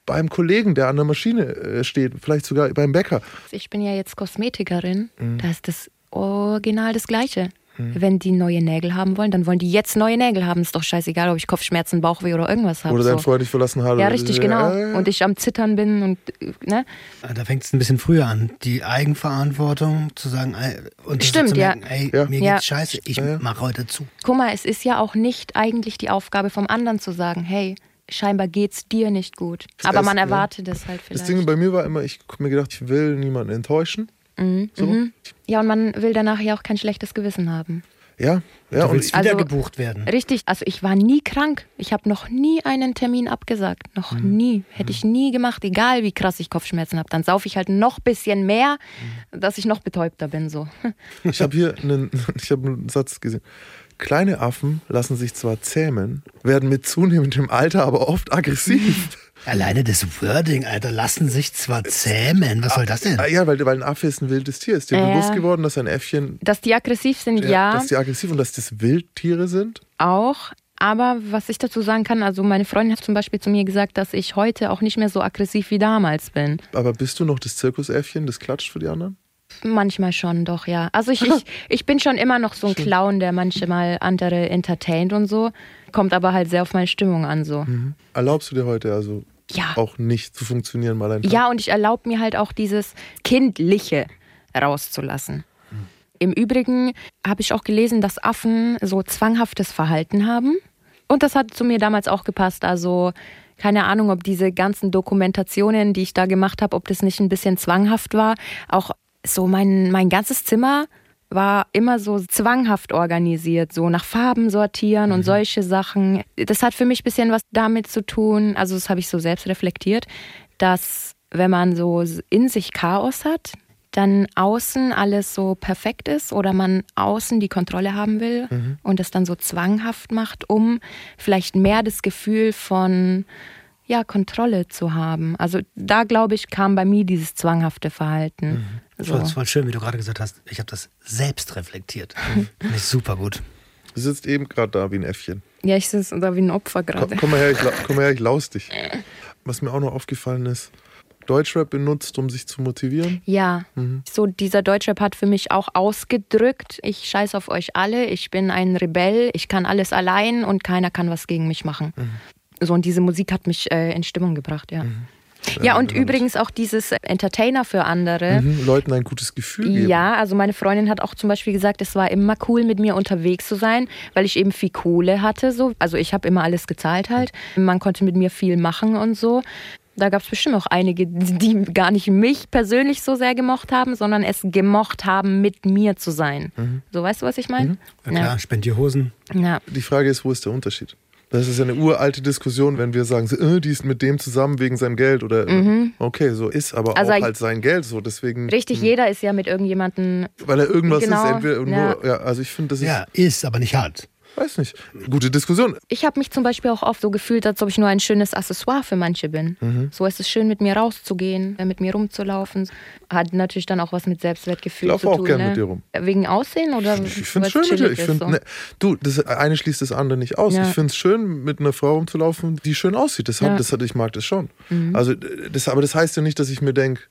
beim Kollegen, der an der Maschine äh, steht, vielleicht sogar beim Bäcker. Ich bin ja jetzt Kosmetikerin, mhm. da ist das Original das Gleiche. Mhm. Wenn die neue Nägel haben wollen, dann wollen die jetzt neue Nägel haben. Ist doch scheißegal, ob ich Kopfschmerzen, Bauchweh oder irgendwas habe. Oder dein so. Freund dich verlassen hat. Ja, richtig, genau. Und ich am Zittern bin und, ne? Ah, da fängt es ein bisschen früher an. Die Eigenverantwortung zu sagen, und Stimmt, zu merken, ja. ey, ja. mir ja. geht's scheiße, ich ja. mache heute zu. Guck mal, es ist ja auch nicht eigentlich die Aufgabe vom anderen zu sagen, hey, scheinbar geht's dir nicht gut. Aber man erwartet ja. das halt vielleicht. Das Ding bei mir war immer, ich habe mir gedacht, ich will niemanden enttäuschen. Mhm. So. Mhm. Ja, und man will danach ja auch kein schlechtes Gewissen haben. Ja, ja. Du willst und wieder also, gebucht werden. Richtig, also ich war nie krank. Ich habe noch nie einen Termin abgesagt. Noch mhm. nie. Hätte ich nie gemacht, egal wie krass ich Kopfschmerzen habe. Dann saufe ich halt noch ein bisschen mehr, mhm. dass ich noch betäubter bin. So. [LAUGHS] Ich habe hier einen, [LAUGHS] ich hab einen Satz gesehen. Kleine Affen lassen sich zwar zähmen, werden mit zunehmendem Alter aber oft aggressiv. [LAUGHS] Alleine das Wording, Alter, lassen sich zwar zähmen. Was soll das denn? Ah, ja, weil, weil ein Affe ist ein wildes Tier. Ist dir äh, bewusst geworden, dass ein Äffchen. Dass die aggressiv sind, ja, ja. Dass die aggressiv und dass das Wildtiere sind? Auch. Aber was ich dazu sagen kann, also meine Freundin hat zum Beispiel zu mir gesagt, dass ich heute auch nicht mehr so aggressiv wie damals bin. Aber bist du noch das Zirkusäffchen, das klatscht für die anderen? Manchmal schon, doch, ja. Also ich, ich, [LAUGHS] ich bin schon immer noch so ein Clown, der manchmal andere entertaint und so. Kommt aber halt sehr auf meine Stimmung an so. Mhm. Erlaubst du dir heute also ja. auch nicht zu funktionieren mal einfach. Ja, und ich erlaube mir halt auch dieses Kindliche rauszulassen. Im Übrigen habe ich auch gelesen, dass Affen so zwanghaftes Verhalten haben. Und das hat zu mir damals auch gepasst. Also keine Ahnung, ob diese ganzen Dokumentationen, die ich da gemacht habe, ob das nicht ein bisschen zwanghaft war. Auch so mein, mein ganzes Zimmer war immer so zwanghaft organisiert, so nach Farben sortieren und mhm. solche Sachen. Das hat für mich ein bisschen was damit zu tun, also das habe ich so selbst reflektiert, dass wenn man so in sich Chaos hat, dann außen alles so perfekt ist oder man außen die Kontrolle haben will mhm. und es dann so zwanghaft macht, um vielleicht mehr das Gefühl von ja, Kontrolle zu haben. Also da glaube ich, kam bei mir dieses zwanghafte Verhalten. Mhm. So. Das war schön, wie du gerade gesagt hast. Ich habe das selbst reflektiert. [LAUGHS] Finde ich super gut. Du sitzt eben gerade da wie ein Äffchen. Ja, ich sitze da wie ein Opfer gerade. Komm, komm, mal her, ich, komm mal her, ich [LAUGHS] laus dich. Was mir auch noch aufgefallen ist, Deutschrap benutzt, um sich zu motivieren? Ja, mhm. so dieser Deutschrap hat für mich auch ausgedrückt, ich scheiß auf euch alle, ich bin ein Rebell, ich kann alles allein und keiner kann was gegen mich machen. Mhm. So, und diese Musik hat mich äh, in Stimmung gebracht, ja. Mhm. Ja, und übrigens auch dieses Entertainer für andere. Mhm, Leuten ein gutes Gefühl geben. Ja, also meine Freundin hat auch zum Beispiel gesagt, es war immer cool, mit mir unterwegs zu sein, weil ich eben viel Kohle hatte. So. Also ich habe immer alles gezahlt halt. Man konnte mit mir viel machen und so. Da gab es bestimmt auch einige, die gar nicht mich persönlich so sehr gemocht haben, sondern es gemocht haben, mit mir zu sein. Mhm. So, weißt du, was ich meine? Mhm. Ja klar, ja. spend dir Hosen. Ja. Die Frage ist, wo ist der Unterschied? Das ist ja eine uralte Diskussion, wenn wir sagen, äh, die ist mit dem zusammen wegen seinem Geld oder äh, mhm. okay, so ist aber also auch halt sein Geld so. Deswegen. Richtig, mh. Hm. jeder ist ja mit irgendjemandem. Weil er irgendwas genau, ist, entweder ja. nur, ja, also ich finde, das ist. Ja, ist, aber nicht hat. Weiß nicht. Gute Diskussion. Ich habe mich zum Beispiel auch oft so gefühlt, als ob ich nur ein schönes Accessoire für manche bin. Mhm. So ist es schön, mit mir rauszugehen, äh, mit mir rumzulaufen. Hat natürlich dann auch was mit Selbstwertgefühl ich zu tun. Ich auch gerne ne? mit dir rum. Wegen Aussehen oder Ich, ich finde es schön mit dir. Ich find, so? ne, du, das eine schließt das andere nicht aus. Ja. Ich finde es schön, mit einer Frau rumzulaufen, die schön aussieht. Das, ja. das, ich mag das schon. Mhm. Also, das, aber das heißt ja nicht, dass ich mir denke,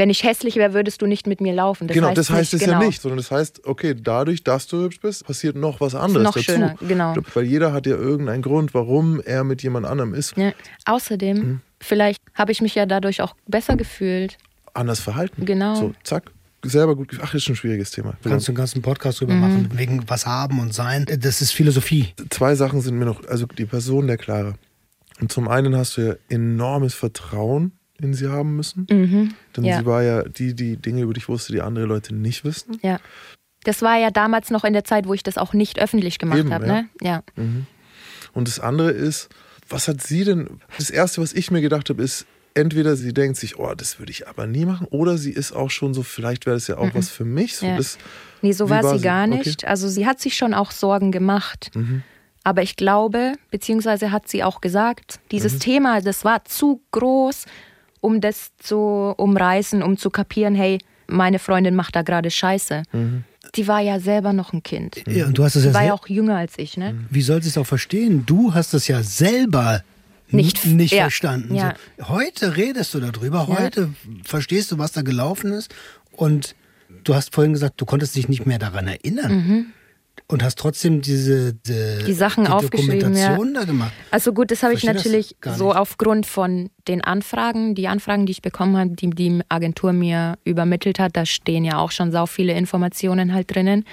wenn ich hässlich wäre, würdest du nicht mit mir laufen. Das genau, heißt das heißt nicht, es genau. ja nicht, sondern das heißt, okay, dadurch, dass du hübsch bist, passiert noch was anderes noch dazu. Schöner, genau. Weil jeder hat ja irgendeinen Grund, warum er mit jemand anderem ist. Ja. Außerdem, hm. vielleicht habe ich mich ja dadurch auch besser gefühlt. Anders verhalten. Genau. So, zack, selber gut. Ach, ist ein schwieriges Thema. Kannst du einen ganzen Podcast drüber mhm. machen, wegen was haben und sein. Das ist Philosophie. Zwei Sachen sind mir noch, also die Person der Clara. Und zum einen hast du ja enormes Vertrauen in sie haben müssen. Mhm. Denn ja. sie war ja die, die Dinge über dich wusste, die andere Leute nicht wissen. Ja. Das war ja damals noch in der Zeit, wo ich das auch nicht öffentlich gemacht habe. Ja. Ne? ja. Mhm. Und das andere ist, was hat sie denn? Das erste, was ich mir gedacht habe, ist, entweder sie denkt sich, oh, das würde ich aber nie machen, oder sie ist auch schon so, vielleicht wäre das ja auch mhm. was für mich. So, ja. das, nee, so war, war, sie gar nicht. Okay. Also sie hat sich schon auch Sorgen gemacht. Mhm. Aber ich glaube, beziehungsweise hat sie auch gesagt, dieses mhm. Thema, das war zu groß, um das zu umreißen, um zu kapieren, hey, meine Freundin macht da gerade Scheiße. Mhm. Die war ja selber noch ein Kind. Ja, und du hast es ja war ja auch jünger als ich, ne? Wie soll sie es auch verstehen? Du hast es ja selber nicht, nicht ja. verstanden. Ja. So, heute redest du darüber, heute ja. verstehst du, was da gelaufen ist. Und du hast vorhin gesagt, du konntest dich nicht mehr daran erinnern. Mhm. Und hast trotzdem diese die, die Sachen die aufgeschrieben, ja. da gemacht. Also gut, das habe ich natürlich so aufgrund von den Anfragen, die Anfragen, die ich bekommen habe, die die Agentur mir übermittelt hat, da stehen ja auch schon sau viele Informationen halt drinnen.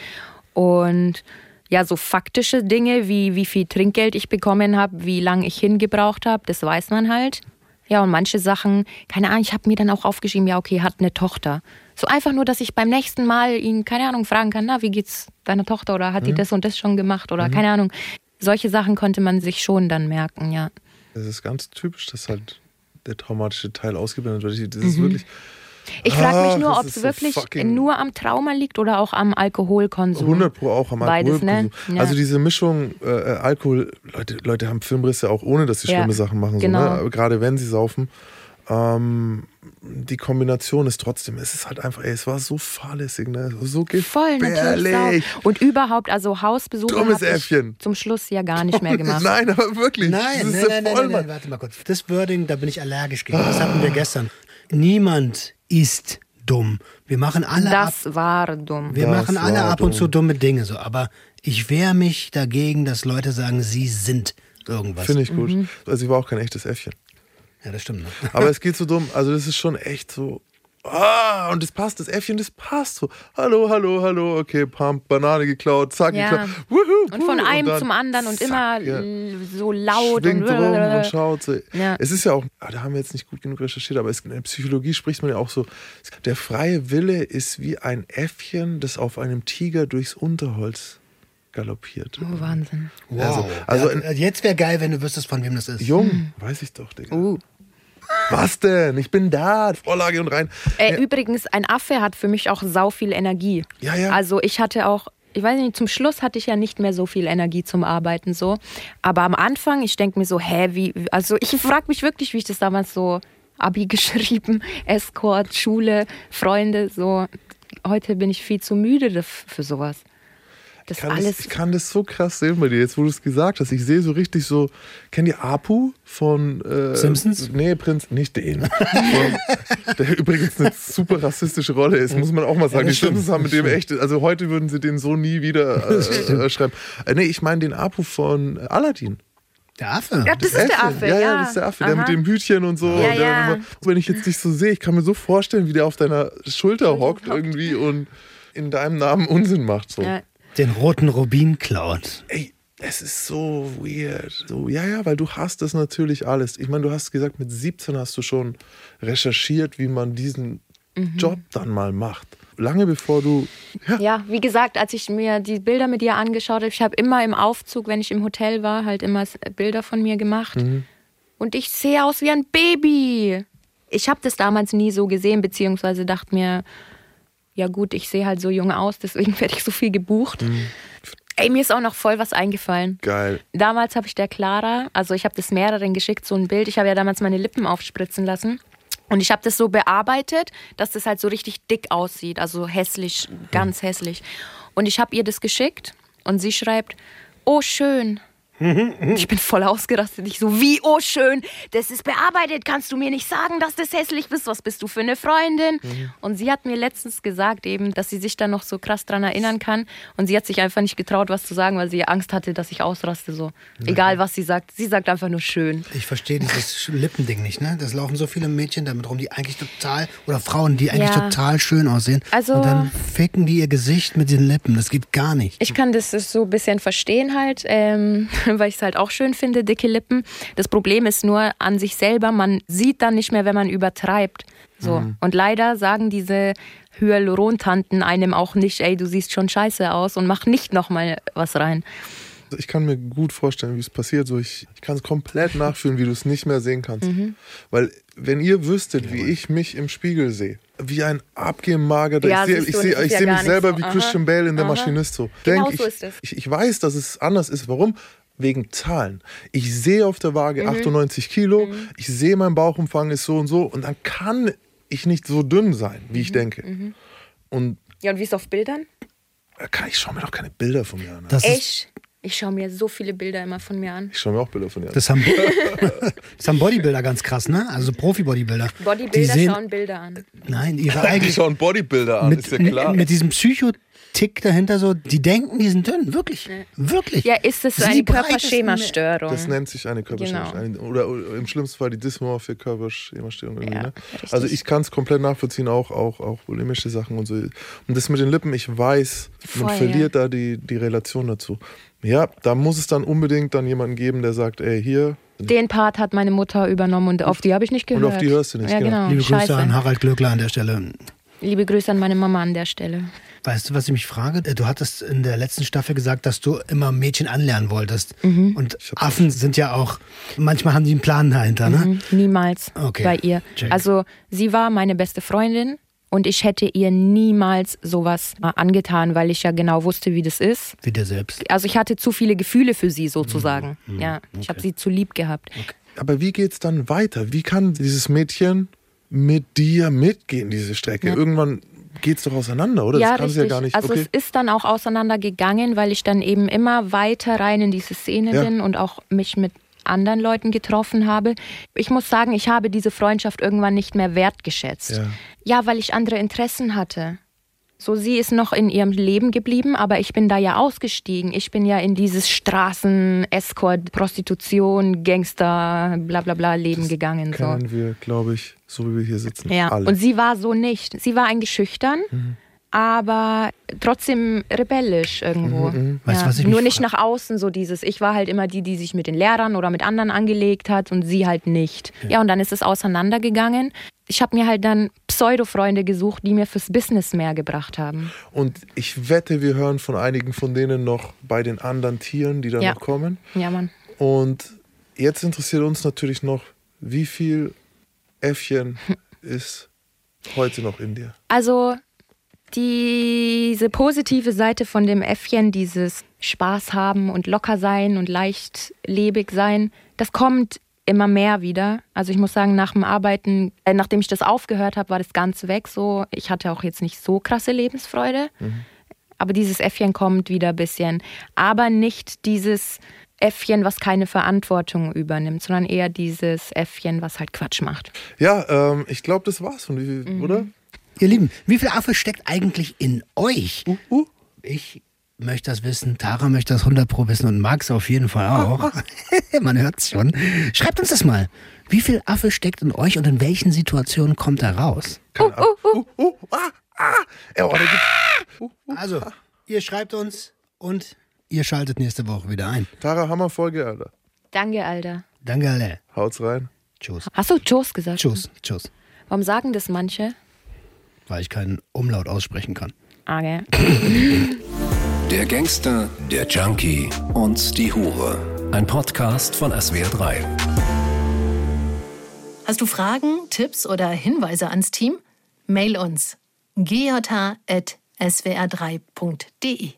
Und ja, so faktische Dinge, wie wie viel Trinkgeld ich bekommen habe, wie lange ich hingebraucht habe, das weiß man halt. Ja, und manche Sachen, keine Ahnung, ich habe mir dann auch aufgeschrieben, ja, okay, hat eine Tochter. So einfach nur, dass ich beim nächsten Mal ihn, keine Ahnung, fragen kann, na, wie geht's deiner Tochter oder hat mhm. die das und das schon gemacht oder mhm. keine Ahnung. Solche Sachen konnte man sich schon dann merken, ja. Das ist ganz typisch, dass halt der traumatische Teil ausgeblendet wird. Das ist mhm. wirklich ich frage mich ah, nur, ob es wirklich so nur am Trauma liegt oder auch am Alkoholkonsum. 100 Pro auch am Beides, ne? Alkoholkonsum. Ja. Also diese Mischung äh, äh, Alkohol, Leute, Leute haben Filmrisse auch ohne, dass sie ja. schlimme Sachen machen. Genau. So, ne? Gerade wenn sie saufen. Ähm, die Kombination ist trotzdem, es ist halt einfach, ey, es war so fahrlässig, ne? so gefährlich. Voll, natürlich. Und überhaupt, also Hausbesuche Dummes Äffchen. zum Schluss ja gar nicht mehr gemacht. [LAUGHS] nein, aber wirklich. Nein, nein, nein, nein, nein, warte mal kurz. Das Wording, da bin ich allergisch gegen. Das hatten wir gestern. Niemand ist dumm. Wir machen alle Das ab, war dumm. Wir das machen alle ab und zu dumme Dinge so, aber ich wehre mich dagegen, dass Leute sagen, sie sind irgendwas. Finde ich gut. Mhm. Also ich war auch kein echtes Äffchen. Ja, das stimmt. Ne? [LAUGHS] Aber es geht so dumm. Also das ist schon echt so Ah, und das passt, das Äffchen, das passt so. Hallo, hallo, hallo, okay, Pump, Banane geklaut, zack, ja. geklaut. Wuhu, und von einem und zum anderen und zack, immer ja. so laut Schwingt und, rum und schaut. So. Ja. Es ist ja auch, ah, da haben wir jetzt nicht gut genug recherchiert, aber in der Psychologie spricht man ja auch so, der freie Wille ist wie ein Äffchen, das auf einem Tiger durchs Unterholz galoppiert. Oh, Wahnsinn. Wow. Also, also jetzt wäre geil, wenn du wüsstest, von wem das ist. Jung, hm. weiß ich doch, Digga. Uh. Was denn? Ich bin da, Vorlage und rein. Äh, ja. Übrigens, ein Affe hat für mich auch sau viel Energie. Ja, ja. Also ich hatte auch, ich weiß nicht, zum Schluss hatte ich ja nicht mehr so viel Energie zum Arbeiten so. Aber am Anfang, ich denke mir so, hä, wie, also ich frage mich wirklich, wie ich das damals so Abi [LAUGHS] geschrieben, Escort, Schule, Freunde, so. Heute bin ich viel zu müde für sowas. Das ich, kann alles das, ich kann das so krass sehen bei dir, jetzt wo du es gesagt hast. Ich sehe so richtig so, kennt ihr Apu von äh, Simpsons? Nee, Prinz, nicht den. [LAUGHS] von, der übrigens eine super rassistische Rolle ist, muss man auch mal sagen. Ja, die Simpsons haben mit dem echt, also heute würden sie den so nie wieder äh, [LAUGHS] äh, schreiben. Äh, nee, ich meine den Apu von Aladdin. Der Affe. Ja, das, das ist der Affe. Ja, ja, ja, das ist der Affe. Aha. Der mit dem Hütchen und so. Ja, ja. Immer, wenn ich jetzt dich so sehe, ich kann mir so vorstellen, wie der auf deiner Schulter hockt irgendwie und in deinem Namen Unsinn macht. So. Ja, den roten Rubin klaut. Ey, es ist so weird. So, ja, ja, weil du hast das natürlich alles. Ich meine, du hast gesagt, mit 17 hast du schon recherchiert, wie man diesen mhm. Job dann mal macht. Lange bevor du. Ja. ja. wie gesagt, als ich mir die Bilder mit dir angeschaut habe, ich habe immer im Aufzug, wenn ich im Hotel war, halt immer Bilder von mir gemacht. Mhm. Und ich sehe aus wie ein Baby. Ich habe das damals nie so gesehen, beziehungsweise dachte mir, ja gut, ich sehe halt so jung aus, deswegen [LAUGHS] werde ich so viel gebucht. Mhm. Ey, mir ist auch noch voll was eingefallen. Geil. Damals habe ich der Clara, also ich habe das mehreren geschickt, so ein Bild. Ich habe ja damals meine Lippen aufspritzen lassen. Und ich habe das so bearbeitet, dass das halt so richtig dick aussieht. Also hässlich, ganz hässlich. Und ich habe ihr das geschickt und sie schreibt, oh schön, Ich bin voll ausgerastet. Ich so, wie, oh schön, das ist bearbeitet. Kannst du mir nicht sagen, dass das hässlich bist? Was bist du für eine Freundin? Mhm. Und sie hat mir letztens gesagt eben, dass sie sich da noch so krass dran erinnern kann. Und sie hat sich einfach nicht getraut, was zu sagen, weil sie Angst hatte, dass ich ausraste. So, ja. egal was sie sagt. Sie sagt einfach nur schön. Ich verstehe dieses [LAUGHS] Lippending nicht, ne? Das laufen so viele Mädchen damit rum, die eigentlich total, oder Frauen, die eigentlich ja. total schön aussehen. Also, und dann ficken die ihr Gesicht mit den Lippen. Das geht gar nicht. Ich kann das so ein bisschen verstehen halt. Ähm, [LAUGHS] weil ich es halt auch schön finde, dicke Lippen. Das Problem ist nur an sich selber, man sieht dann nicht mehr, wenn man übertreibt. So. Mhm. Und leider sagen diese Hyalurontanten einem auch nicht, ey, du siehst schon scheiße aus und mach nicht nochmal was rein. Ich kann mir gut vorstellen, wie es passiert. So, ich, ich kann es komplett nachfühlen, wie du es nicht mehr sehen kannst. Mhm. Weil, wenn ihr wüsstet, wie ich mich im Spiegel sehe, wie ein abgemagerter. Ja, ich sehe ich seh, ich ja seh mich selber so. wie Christian Bale in der Aha. Maschinist so. Genau Denk, so ist es. Ich, ich weiß, dass es anders ist. Warum? Wegen Zahlen. Ich sehe auf der Waage mhm. 98 Kilo, mhm. ich sehe, mein Bauchumfang ist so und so und dann kann ich nicht so dünn sein, wie mhm. ich denke. Mhm. Und ja, und wie ist es auf Bildern? Ich schaue mir doch keine Bilder von mir an. Das Echt? Ich schaue mir so viele Bilder immer von mir an. Ich schaue mir auch Bilder von dir an. Das haben, [LAUGHS] das haben Bodybuilder ganz krass, ne? Also Profi-Bodybuilder. Bodybuilder schauen Bilder an. Nein, ihre eigenen. Die schauen Bodybuilder an, mit, ist ja klar. Mit diesem Psycho- Tick dahinter so, die denken, die sind dünn, wirklich, ja. wirklich. Ja, ist es eine Körperschemastörung? Das nennt sich eine Körperschemastörung. Genau. Oder, oder, im schlimmsten Fall die dysmorphie Körperschemastörung. Ja, ne? Also ich kann es komplett nachvollziehen, auch, auch, auch bulimische Sachen und so. Und das mit den Lippen, ich weiß, Voll, man verliert ja. da die, die Relation dazu. Ja, da muss es dann unbedingt dann jemanden geben, der sagt, ey, hier, den Part hat meine Mutter übernommen und auf die habe ich nicht gehört. Und auf die hörst du nicht, ja, genau. genau. Liebe Grüße Scheiße. an Harald Glöckler an der Stelle. Liebe Grüße an meine Mama an der Stelle. Weißt du, was ich mich frage? Du hattest in der letzten Staffel gesagt, dass du immer Mädchen anlernen wolltest. Mhm. Und Affen sind ja auch, manchmal haben die einen Plan dahinter, ne? Mhm. Niemals okay. bei ihr. Check. Also sie war meine beste Freundin und ich hätte ihr niemals sowas angetan, weil ich ja genau wusste, wie das ist. Wie dir selbst. Also ich hatte zu viele Gefühle für sie sozusagen. Mhm. Ja, ich okay. habe sie zu lieb gehabt. Okay. Aber wie geht es dann weiter? Wie kann dieses Mädchen mit dir mitgehen, diese Strecke? Ja. Irgendwann geht es doch auseinander, oder? Ja, das kann richtig. ja gar nicht. Also okay. es ist dann auch auseinandergegangen, weil ich dann eben immer weiter rein in diese Szene ja. bin und auch mich mit anderen Leuten getroffen habe. Ich muss sagen, ich habe diese Freundschaft irgendwann nicht mehr wertgeschätzt. Ja, ja weil ich andere Interessen hatte. So, sie ist noch in ihrem Leben geblieben, aber ich bin da ja ausgestiegen. Ich bin ja in dieses Straßen, Escort, Prostitution, Gangster, bla bla bla Leben das gegangen. Kennen so. wir, glaube ich, so wie wir hier sitzen. Ja, alle. und sie war so nicht. Sie war eigentlich schüchtern. Mhm aber trotzdem rebellisch irgendwo. Mhm, mhm. Weißt, ja. Nur nicht nach außen so dieses. Ich war halt immer die, die sich mit den Lehrern oder mit anderen angelegt hat und sie halt nicht. Ja, ja und dann ist es auseinandergegangen ich habe mir halt dann Pseudo-Freunde gesucht, die mir fürs Business mehr gebracht haben. Und ich wette, wir hören von einigen von denen noch bei den anderen Tieren, die da ja. noch kommen. Ja, Mann. Und jetzt interessiert uns natürlich noch, wie viel Äffchen [LAUGHS] ist heute noch in dir? Also diese positive Seite von dem Äffchen, dieses Spaß haben und locker sein und leichtlebig sein, das kommt immer mehr wieder. Also ich muss sagen, nach dem Arbeiten, äh, nachdem ich das aufgehört habe, war das ganz weg. So, ich hatte auch jetzt nicht so krasse Lebensfreude. Mhm. Aber dieses Äffchen kommt wieder ein bisschen. Aber nicht dieses Äffchen, was keine Verantwortung übernimmt, sondern eher dieses Äffchen, was halt Quatsch macht. Ja, ähm, ich glaube, das war's, mhm. oder? Ihr Lieben, wie viel Affe steckt eigentlich in euch? Uh, uh. Ich möchte das wissen, Tara möchte das 100 Pro wissen und Max auf jeden Fall auch. [LAUGHS] Man hört es schon. Schreibt uns das mal. Wie viel Affe steckt in euch und in welchen Situationen kommt er raus? Also, ihr schreibt uns und ihr schaltet nächste Woche wieder ein. Tara, Hammerfolge, Alter. Danke, Alter. Danke, Alter. Haut's rein. Tschüss. Hast du Tschüss gesagt? Tschüss, tschüss. Warum sagen das manche? Weil ich keinen Umlaut aussprechen kann. Okay. [COUGHS] Der Gangster, der Junkie und die Hure. Ein Podcast von SWR3. Hast du Fragen, Tipps oder Hinweise ans Team? Mail uns gjh.swr3.de